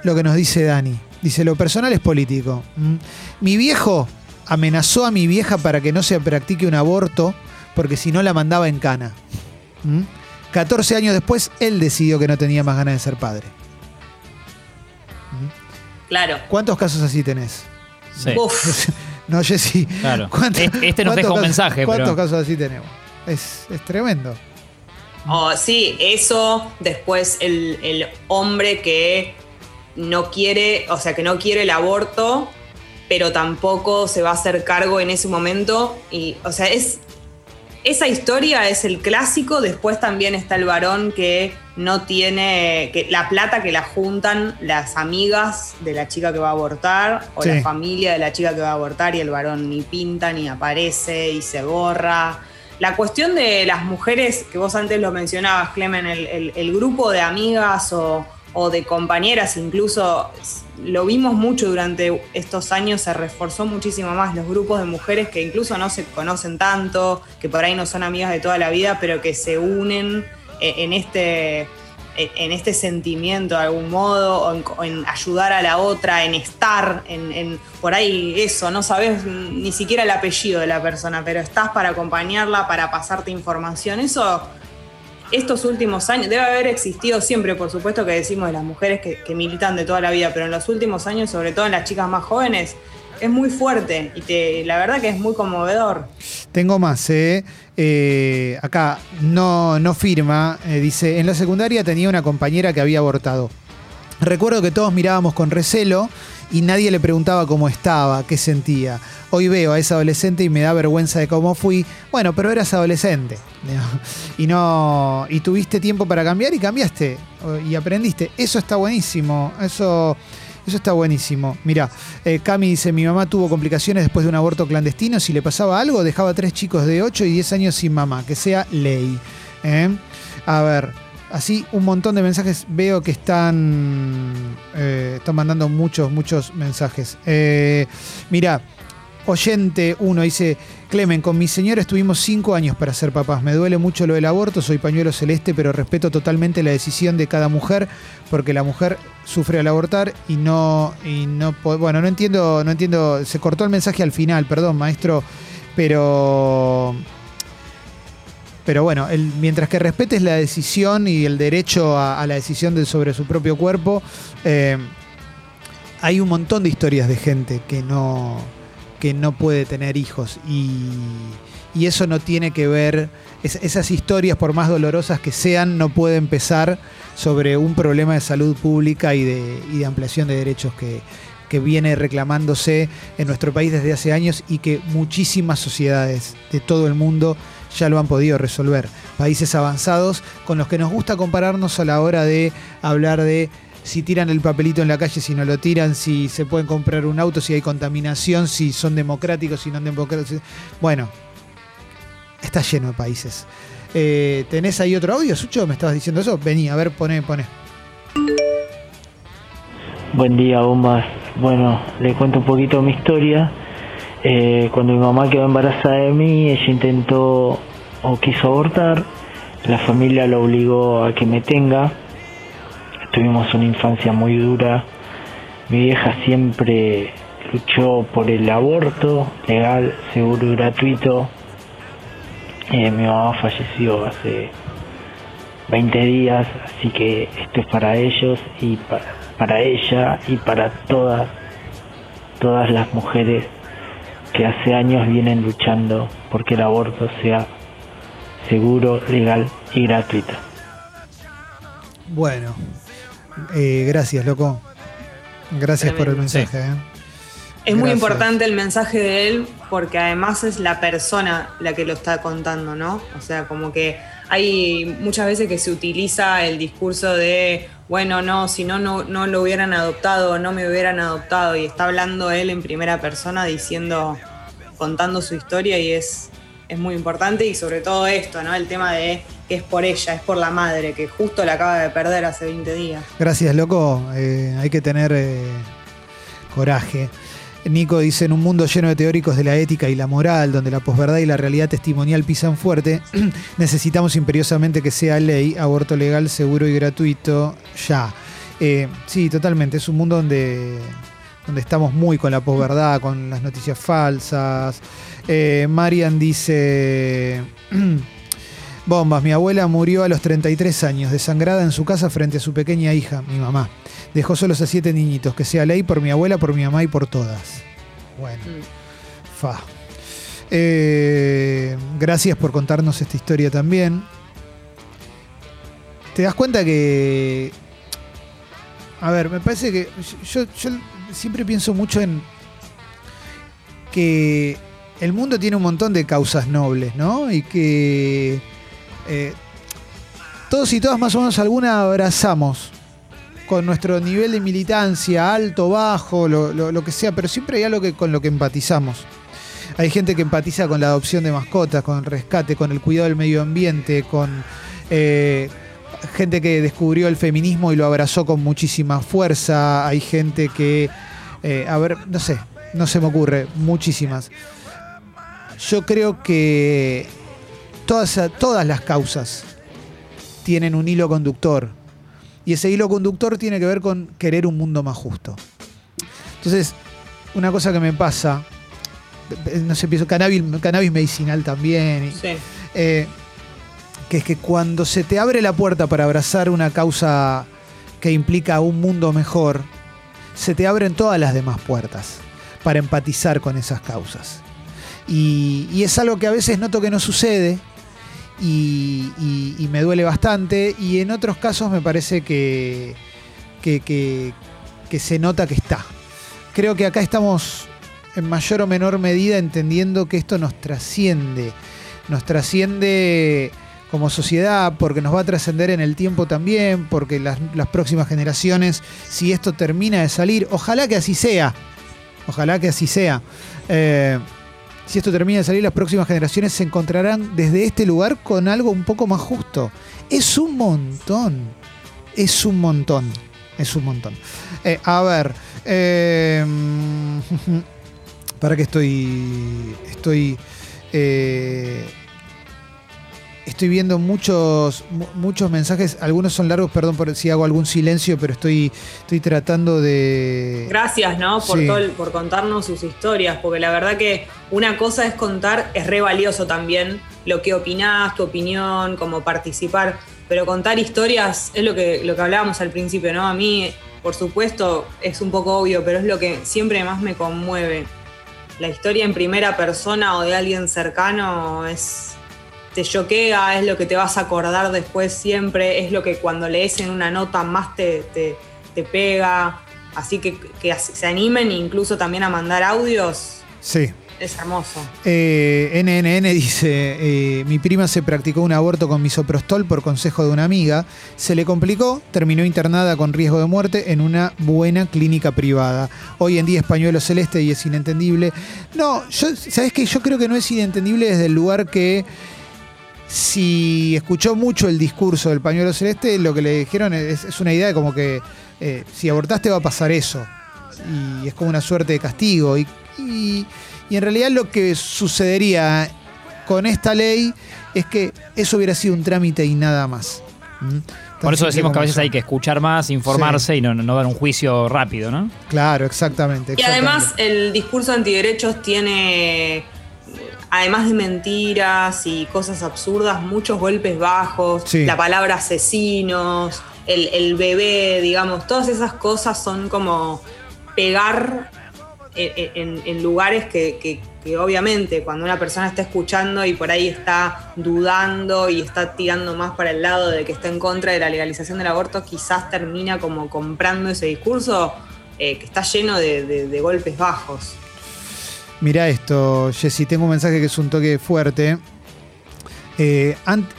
Lo que nos dice Dani. Dice, lo personal es político. ¿Mm? Mi viejo amenazó a mi vieja para que no se practique un aborto porque si no la mandaba en cana. ¿Mm? 14 años después, él decidió que no tenía más ganas de ser padre. Claro. ¿Cuántos casos así tenés? Sí. Uf. No, Jessy. Claro. ¿Cuántos- Este- nos deja un casos- mensaje, ¿Cuántos pero- casos así tenemos? Es, es tremendo. Oh, sí, eso, después el, el hombre que no quiere, o sea, que no quiere el aborto, pero tampoco se va a hacer cargo en ese momento. Y, o sea, es. Esa historia es el clásico. Después también está el varón que no tiene. que la plata que la juntan las amigas de la chica que va a abortar, o Sí. la familia de la chica que va a abortar, y el varón ni pinta, ni aparece, y se borra. La cuestión de las mujeres, que vos antes lo mencionabas, Clemen, el, el- el grupo de amigas o, o de compañeras, incluso lo vimos mucho durante estos años, se reforzó muchísimo más los grupos de mujeres que incluso no se conocen tanto, que por ahí no son amigas de toda la vida, pero que se unen eh, en este en este sentimiento de algún modo, o en, ayudar a la otra, en estar, en, en- por ahí eso, no sabes ni siquiera el apellido de la persona, pero estás para acompañarla, para pasarte información. Eso, estos últimos años, debe haber existido siempre, por supuesto que decimos de las mujeres que, militan de toda la vida, pero en los últimos años, sobre todo en las chicas más jóvenes, es muy fuerte y te, la verdad que es muy conmovedor. Tengo más, ¿eh? Eh, acá no, no firma. eh, dice, en la secundaria tenía una compañera que había abortado. Recuerdo que todos mirábamos con recelo y nadie le preguntaba cómo estaba, qué sentía. Hoy veo a esa adolescente y me da vergüenza de cómo fui. Bueno, pero eras adolescente. Y no. Y tuviste tiempo para cambiar y cambiaste. Y aprendiste. Eso está buenísimo. Eso. Eso está buenísimo. Mira, eh, Cami dice, mi mamá tuvo complicaciones después de un aborto clandestino. Si le pasaba algo, dejaba tres chicos de 8 y 10 años sin mamá. Que sea ley. ¿eh? A ver, así un montón de mensajes. Veo que están, eh, están mandando muchos, muchos mensajes. Eh, mira, oyente 1 dice, Clemen, con mi señora estuvimos cinco años para ser papás. Me duele mucho lo del aborto, soy pañuelo celeste, pero respeto totalmente la decisión de cada mujer, porque la mujer sufre al abortar y no, y no bueno, no entiendo, no entiendo, se cortó el mensaje al final, perdón, maestro, pero pero bueno, el- mientras que respetes la decisión y el derecho a, la decisión de, sobre su propio cuerpo, eh, hay un montón de historias de gente que no, que no puede tener hijos. Y, eso no tiene que ver, es- esas historias por más dolorosas que sean, no puede empezar sobre un problema de salud pública y de, y de ampliación de derechos que, que viene reclamándose en nuestro país desde hace años y que muchísimas sociedades de todo el mundo ya lo han podido resolver. Países avanzados con los que nos gusta compararnos a la hora de hablar de si tiran el papelito en la calle, si no lo tiran, si se pueden comprar un auto, si hay contaminación, si son democráticos, si no democráticos. Bueno, está lleno de países. Eh, ¿Tenés ahí otro audio, Sucho? ¿Me estabas diciendo eso? Vení, a ver, poné, poné. Buen día, bombas. Bueno, le cuento un poquito mi historia. Eh, cuando mi mamá quedó embarazada de mí, ella intentó o quiso abortar. La familia lo obligó a que me tenga. Tuvimos una infancia muy dura. Mi vieja siempre luchó por el aborto legal, seguro y gratuito. Eh, mi mamá falleció hace 20 días, así que esto es para ellos y para, para ella y para todas, todas las mujeres que hace años vienen luchando porque el aborto sea seguro, legal y gratuito. Bueno, eh, gracias, loco. Gracias por el mensaje. eh. Es muy importante el mensaje de él porque además es la persona la que lo está contando, ¿no? O sea, como que hay muchas veces que se utiliza el discurso de, bueno, no, si no, no, lo hubieran adoptado no me hubieran adoptado y está hablando él en primera persona diciendo, contando su historia y es, es muy importante y sobre todo esto, ¿no? El tema de que es por ella, es por la madre, que justo la acaba de perder hace 20 días. Gracias, loco. Eh, hay que tener eh, coraje. Nico dice, en un mundo lleno de teóricos de la ética y la moral, donde la posverdad y la realidad testimonial pisan fuerte, necesitamos imperiosamente que sea ley, aborto legal, seguro y gratuito, ya. Eh, sí, totalmente. Es un mundo donde, donde estamos muy con la posverdad, con las noticias falsas. Eh, Marian dice... Bombas, mi abuela murió a los 33 años, desangrada en su casa frente a su pequeña hija, mi mamá. Dejó solos a siete niñitos, que sea ley por mi abuela, por mi mamá y por todas. Bueno, fa. Eh, gracias por contarnos esta historia también. ¿Te das cuenta que... A ver, me parece que yo, yo siempre pienso mucho en que el mundo tiene un montón de causas nobles, ¿no? Y que eh, todos y todas más o menos alguna abrazamos con nuestro nivel de militancia, alto, bajo, lo, que sea, pero siempre hay algo que, con lo que empatizamos. Hay gente que empatiza con la adopción de mascotas, con el rescate, con el cuidado del medio ambiente, con eh, gente que descubrió el feminismo y lo abrazó con muchísima fuerza. Hay gente que, eh, a ver, no sé, no se me ocurre, muchísimas. Yo creo que todas, todas las causas tienen un hilo conductor. Y ese hilo conductor tiene que ver con querer un mundo más justo. Entonces, una cosa que me pasa, no sé, pienso cannabis, cannabis medicinal también, y- Sí. eh, que es que cuando se te abre la puerta para abrazar una causa que implica un mundo mejor, se te abren todas las demás puertas para empatizar con esas causas. Y, y es algo que a veces noto que no sucede y, me duele bastante. Y en otros casos me parece que, que, se nota que está. Creo que acá estamos en mayor o menor medida entendiendo que esto nos trasciende. Nos trasciende como sociedad, porque nos va a trascender en el tiempo también, porque las, las próximas generaciones, si esto termina de salir, ojalá que así sea, ojalá que así sea. Eh, si esto termina de salir, las próximas generaciones se encontrarán desde este lugar con algo un poco más justo. Es un montón, es un montón, es un montón. Eh, a ver, eh, para que estoy, estoy, eh, estoy viendo muchos, mu- muchos mensajes. Algunos son largos, perdón por si hago algún silencio, pero estoy, estoy tratando de. Gracias, ¿no? Por, Sí. todo el- por contarnos sus historias, porque la verdad que una cosa es contar, es re valioso también lo que opinás, tu opinión, cómo participar, pero contar historias es lo que, lo que hablábamos al principio, ¿no? A mí, por supuesto, es un poco obvio, pero es lo que siempre más me conmueve. La historia en primera persona o de alguien cercano es te choquea, es lo que te vas a acordar después siempre, es lo que cuando lees en una nota más te, te, te pega. Así que que se animen incluso también a mandar audios, Sí. es hermoso. Eh, NNN dice, eh, mi prima se practicó un aborto con misoprostol por consejo de una amiga, se le complicó, terminó internada con riesgo de muerte en una buena clínica privada. Hoy en día es pañuelo celeste y es inentendible. No, yo, ¿sabes qué? Yo creo que no es inentendible desde el lugar que si escuchó mucho el discurso del pañuelo celeste, lo que le dijeron es, es una idea de como que eh, si abortaste va a pasar eso. Y es como una suerte de castigo. Y, y- y en realidad lo que sucedería con esta ley es que eso hubiera sido un trámite y nada más. ¿Mm? Por eso decimos que a veces eso. hay que escuchar más, informarse y no, no dar un juicio rápido, ¿no? Claro, exactamente. Y además exactamente. el discurso antiderechos tiene, además de mentiras y cosas absurdas, muchos golpes bajos, Sí. la palabra asesinos, el, el bebé, digamos, todas esas cosas son como pegar en, en- en lugares que, que- que obviamente cuando una persona está escuchando y por ahí está dudando y está tirando más para el lado de que está en contra de la legalización del aborto, quizás termina como comprando ese discurso eh, que está lleno de, de- de golpes bajos. Mirá esto, Jessy, tengo un mensaje que es un toque fuerte. Eh,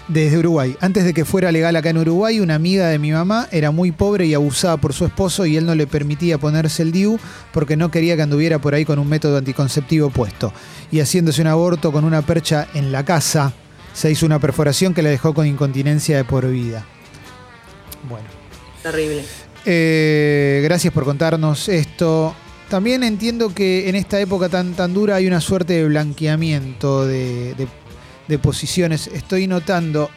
desde Uruguay. Antes de que fuera legal acá en Uruguay, una amiga de mi mamá era muy pobre y abusada por su esposo y él no le permitía ponerse el DIU porque no quería que anduviera por ahí con un método anticonceptivo puesto. Y haciéndose un aborto con una percha en la casa, se hizo una perforación que la dejó con incontinencia de por vida. Bueno. Terrible. Eh, gracias por contarnos esto. También entiendo que en esta época tan, tan dura hay una suerte de blanqueamiento de, posiciones. Estoy notando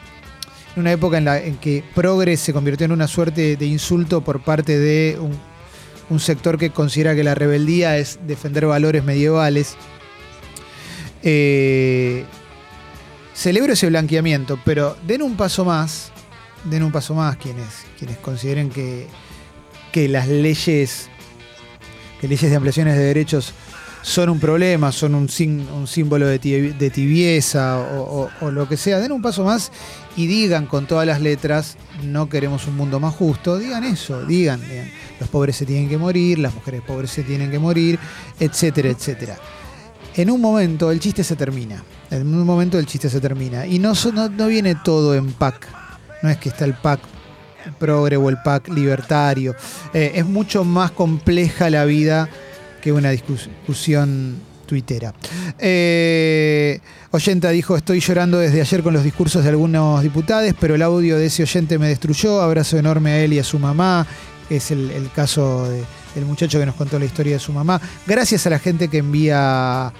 una época en la en que progres se convirtió en una suerte de insulto por parte de un, un sector que considera que la rebeldía es defender valores medievales. Eh, celebro ese blanqueamiento, pero den un paso más, den un paso más quienes, quienes consideren que, que las leyes, que leyes de ampliaciones de derechos son un problema, son un, símbolo de, tibieza o, lo que sea, den un paso más y digan con todas las letras, no queremos un mundo más justo, digan eso, digan, los pobres se tienen que morir, las mujeres pobres se tienen que morir, etcétera, etcétera. En un momento el chiste se termina, en un momento el chiste se termina. Y no, no, no viene todo en pack, no es que está el pack progre o el pack libertario. Eh, es mucho más compleja la vida que una discus- discusión tuitera. Eh, oyenta dijo, estoy llorando desde ayer con los discursos de algunos diputados, pero el audio de ese oyente me destruyó. Abrazo enorme a él y a su mamá. Es el, caso de- del muchacho que nos contó la historia de su mamá. Gracias a la gente que envía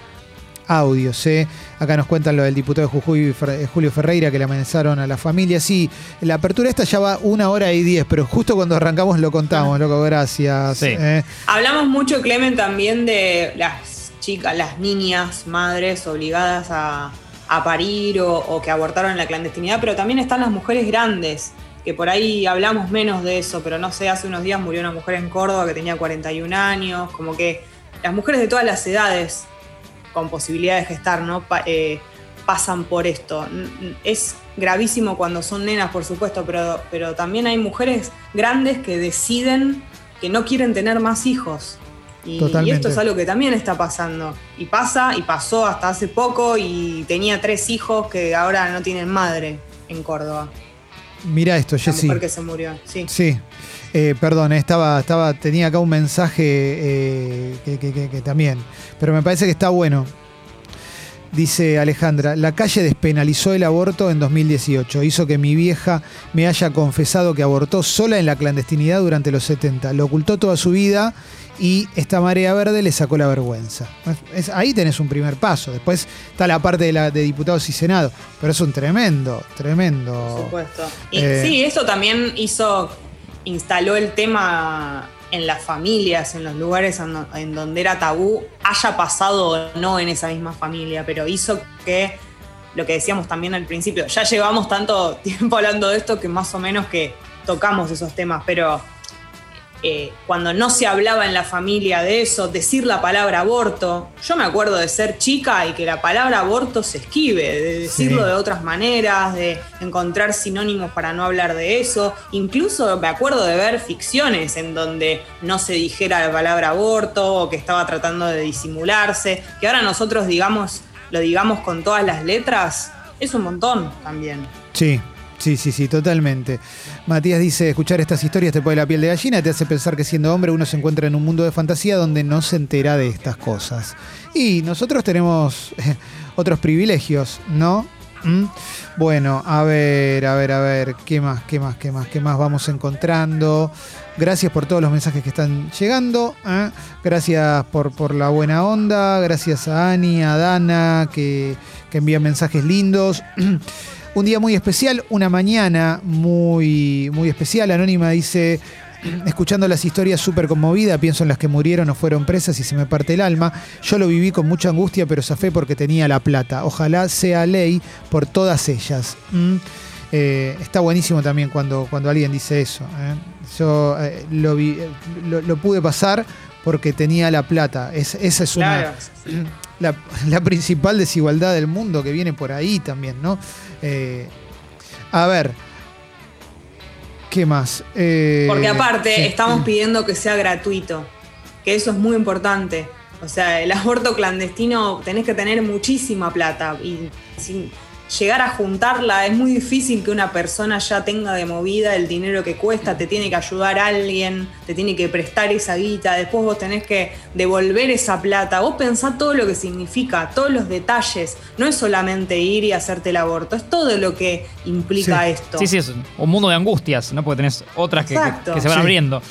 audios. ¿eh? Acá nos cuentan lo del diputado de Jujuy, eh, Julio Ferreira, que le amenazaron a la familia. Sí, la apertura esta ya va una hora y diez, pero justo cuando arrancamos lo contamos, loco, gracias. Sí. ¿eh? Hablamos mucho, Clemen, también de las chicas, las niñas, madres obligadas a, a parir o, o que abortaron en la clandestinidad, pero también están las mujeres grandes, que por ahí hablamos menos de eso, pero no sé, hace unos días murió una mujer en Córdoba que tenía 41 años, como que las mujeres de todas las edades con posibilidad de gestar, ¿no? Pa- eh, pasan por esto. Es gravísimo cuando son nenas, por supuesto, pero, pero también hay mujeres grandes que deciden que no quieren tener más hijos. Y, esto es algo que también está pasando. Y pasa, y pasó hasta hace poco, y tenía tres hijos que ahora no tienen madre en Córdoba. Mira esto, La Jessy. mujer que se murió. Sí. Sí. Eh, perdón, estaba, estaba, tenía acá un mensaje eh, que, que- que- que también, pero me parece que está bueno. Dice Alejandra, la calle despenalizó el aborto en 2018. Hizo que mi vieja me haya confesado que abortó sola en la clandestinidad durante los 70. Lo ocultó toda su vida y esta marea verde le sacó la vergüenza. Es- ahí tenés un primer paso. Después está la parte de, la, de diputados y senado. Pero es un tremendo, tremendo. Por supuesto. Y Eh, sí, eso también hizo, instaló el tema en las familias, en los lugares en, do- en donde era tabú, haya pasado o no en esa misma familia, pero hizo que lo que decíamos también al principio, ya llevamos tanto tiempo hablando de esto que más o menos que tocamos esos temas, pero eh, cuando no se hablaba en la familia de eso, decir la palabra aborto, yo me acuerdo de ser chica y que la palabra aborto se esquive, de decirlo Sí. de otras maneras, de encontrar sinónimos para no hablar de eso. Incluso me acuerdo de ver ficciones en donde no se dijera la palabra aborto o que estaba tratando de disimularse, que ahora nosotros digamos, lo digamos con todas las letras, es un montón también. Sí, sí, sí, sí, totalmente. Matías dice, escuchar estas historias te pone la piel de gallina, te hace pensar que siendo hombre uno se encuentra en un mundo de fantasía donde no se entera de estas cosas. Y nosotros tenemos otros privilegios, ¿no? ¿Mm? Bueno, a ver, a ver, a ver, ¿qué más, qué más, qué más, qué más vamos encontrando? Gracias por todos los mensajes que están llegando. ¿eh? Gracias por, por la buena onda. Gracias a Ani, a Dana, que, que envían mensajes lindos. Un día muy especial, una mañana muy, muy especial. Anónima dice, escuchando las historias súper conmovida, pienso en las que murieron o fueron presas y se me parte el alma. Yo lo viví con mucha angustia, pero zafé porque tenía la plata. Ojalá sea ley por todas ellas. Mm. Eh, está buenísimo también cuando, cuando alguien dice eso. ¿eh? Yo eh, lo, vi- eh, lo, lo pude pasar porque tenía la plata. Es, esa es una, Claro. la, la principal desigualdad del mundo que viene por ahí también, ¿no? Eh, a ver, ¿qué más? Eh, Porque aparte sí. estamos pidiendo que sea gratuito, que eso es muy importante. O sea, el aborto clandestino tenés que tener muchísima plata y sin llegar a juntarla es muy difícil que una persona ya tenga de movida el dinero que cuesta, te tiene que ayudar alguien, te tiene que prestar esa guita, después vos tenés que devolver esa plata. Vos pensá todo lo que significa, todos los detalles. No es solamente ir y hacerte el aborto, es todo lo que implica Sí. esto. Sí, sí, es un mundo de angustias, ¿no? Porque tenés otras que, que- se van Sí. abriendo.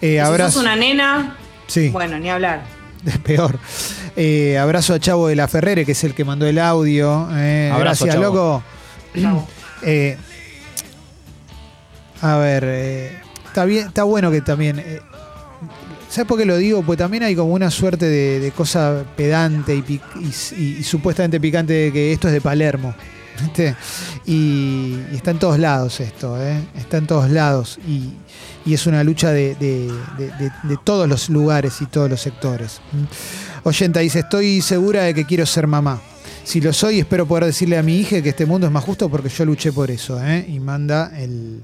Eh, Si abrazo, sos una nena, sí, bueno, ni hablar. peor. Eh, abrazo a Chavo de la Ferrere, que es el que mandó el audio. Eh, Abrazo, gracias, Chavo. loco. Eh, a ver, está bien, está bueno que también. eh, ¿Sabes por qué lo digo? Pues también hay como una suerte de, de cosa pedante y, pic- y- y- y supuestamente picante de que esto es de Palermo. ¿viste? Y, y está en todos lados esto, ¿eh? está en todos lados. Y, y es una lucha de, de- de- de- de todos los lugares y todos los sectores. Oyenta dice, estoy segura de que quiero ser mamá. Si lo soy, espero poder decirle a mi hija que este mundo es más justo porque yo luché por eso. ¿eh? Y manda el,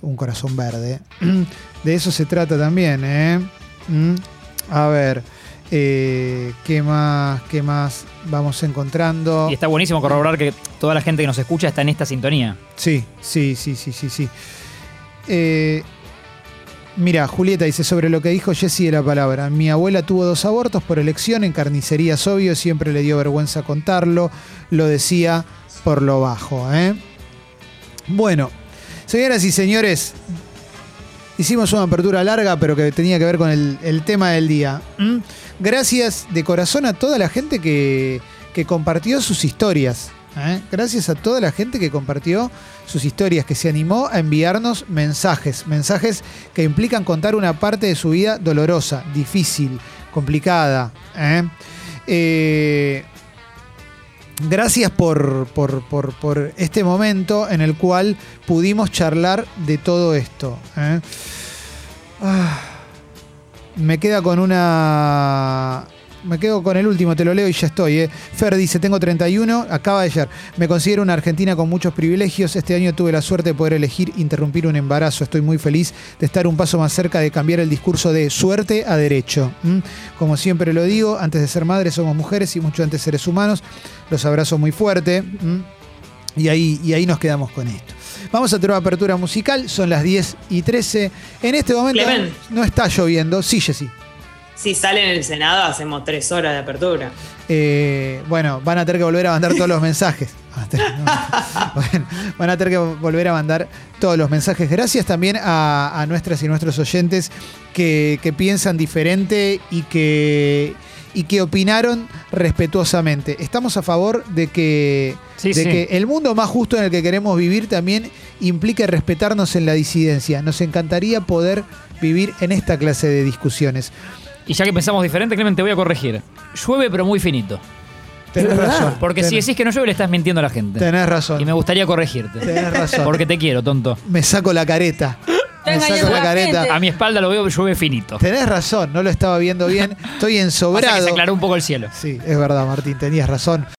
un corazón verde. De eso se trata también. ¿eh? ¿Mm? A ver, eh, ¿qué más? ¿Qué más vamos encontrando? Y está buenísimo corroborar que toda la gente que nos escucha está en esta sintonía. Sí, sí, sí, sí, sí, sí. Eh, mira, Julieta dice sobre lo que dijo Jessy de la palabra. Mi abuela tuvo dos abortos por elección en carnicerías, obvio, siempre le dio vergüenza contarlo. Lo decía por lo bajo. ¿eh? Bueno, señoras y señores, hicimos una apertura larga, pero que tenía que ver con el, tema del día. Gracias de corazón a toda la gente que, que compartió sus historias. ¿Eh? Gracias a toda la gente que compartió sus historias, que se animó a enviarnos mensajes. Mensajes que implican contar una parte de su vida dolorosa, difícil, complicada. ¿eh? Eh, gracias por, por- por- por este momento en el cual pudimos charlar de todo esto. Ah, me queda con una me quedo con el último, te lo leo y ya estoy. eh. Fer dice, tengo 31, acaba de ayer. Me considero una argentina con muchos privilegios. Este año tuve la suerte de poder elegir interrumpir un embarazo. Estoy muy feliz de estar un paso más cerca de cambiar el discurso de suerte a derecho. Como siempre lo digo, antes de ser madres somos mujeres y mucho antes seres humanos. Los abrazo muy fuerte. Y ahí, y ahí nos quedamos con esto. Vamos a tener una apertura musical, son las 10 y 13. En este momento no está lloviendo. Sí, Jessy. Si sale en el Senado, hacemos tres horas de apertura. Eh, bueno, van a tener que volver a mandar todos los mensajes. Van a tener- bueno, van a tener que volver a mandar todos los mensajes. Gracias también a, a nuestras y nuestros oyentes que, que piensan diferente y que, y que opinaron respetuosamente. Estamos a favor de que, Sí, de sí. que el mundo más justo en el que queremos vivir también implique respetarnos en la disidencia. Nos encantaría poder vivir en esta clase de discusiones. Y ya que pensamos diferente, Clemente, te voy a corregir. Llueve, pero muy finito. Tenés razón. Porque si decís que no llueve, le estás mintiendo a la gente. Tenés razón. Y me gustaría corregirte. Tenés razón. Porque te quiero, tonto. Me saco la careta. Me saco la careta. A mi espalda lo veo, llueve finito. Tenés razón, no lo estaba viendo bien. Estoy Pasa que ensobrado. se aclaró un poco el cielo. Sí, es verdad, Martín, tenías razón.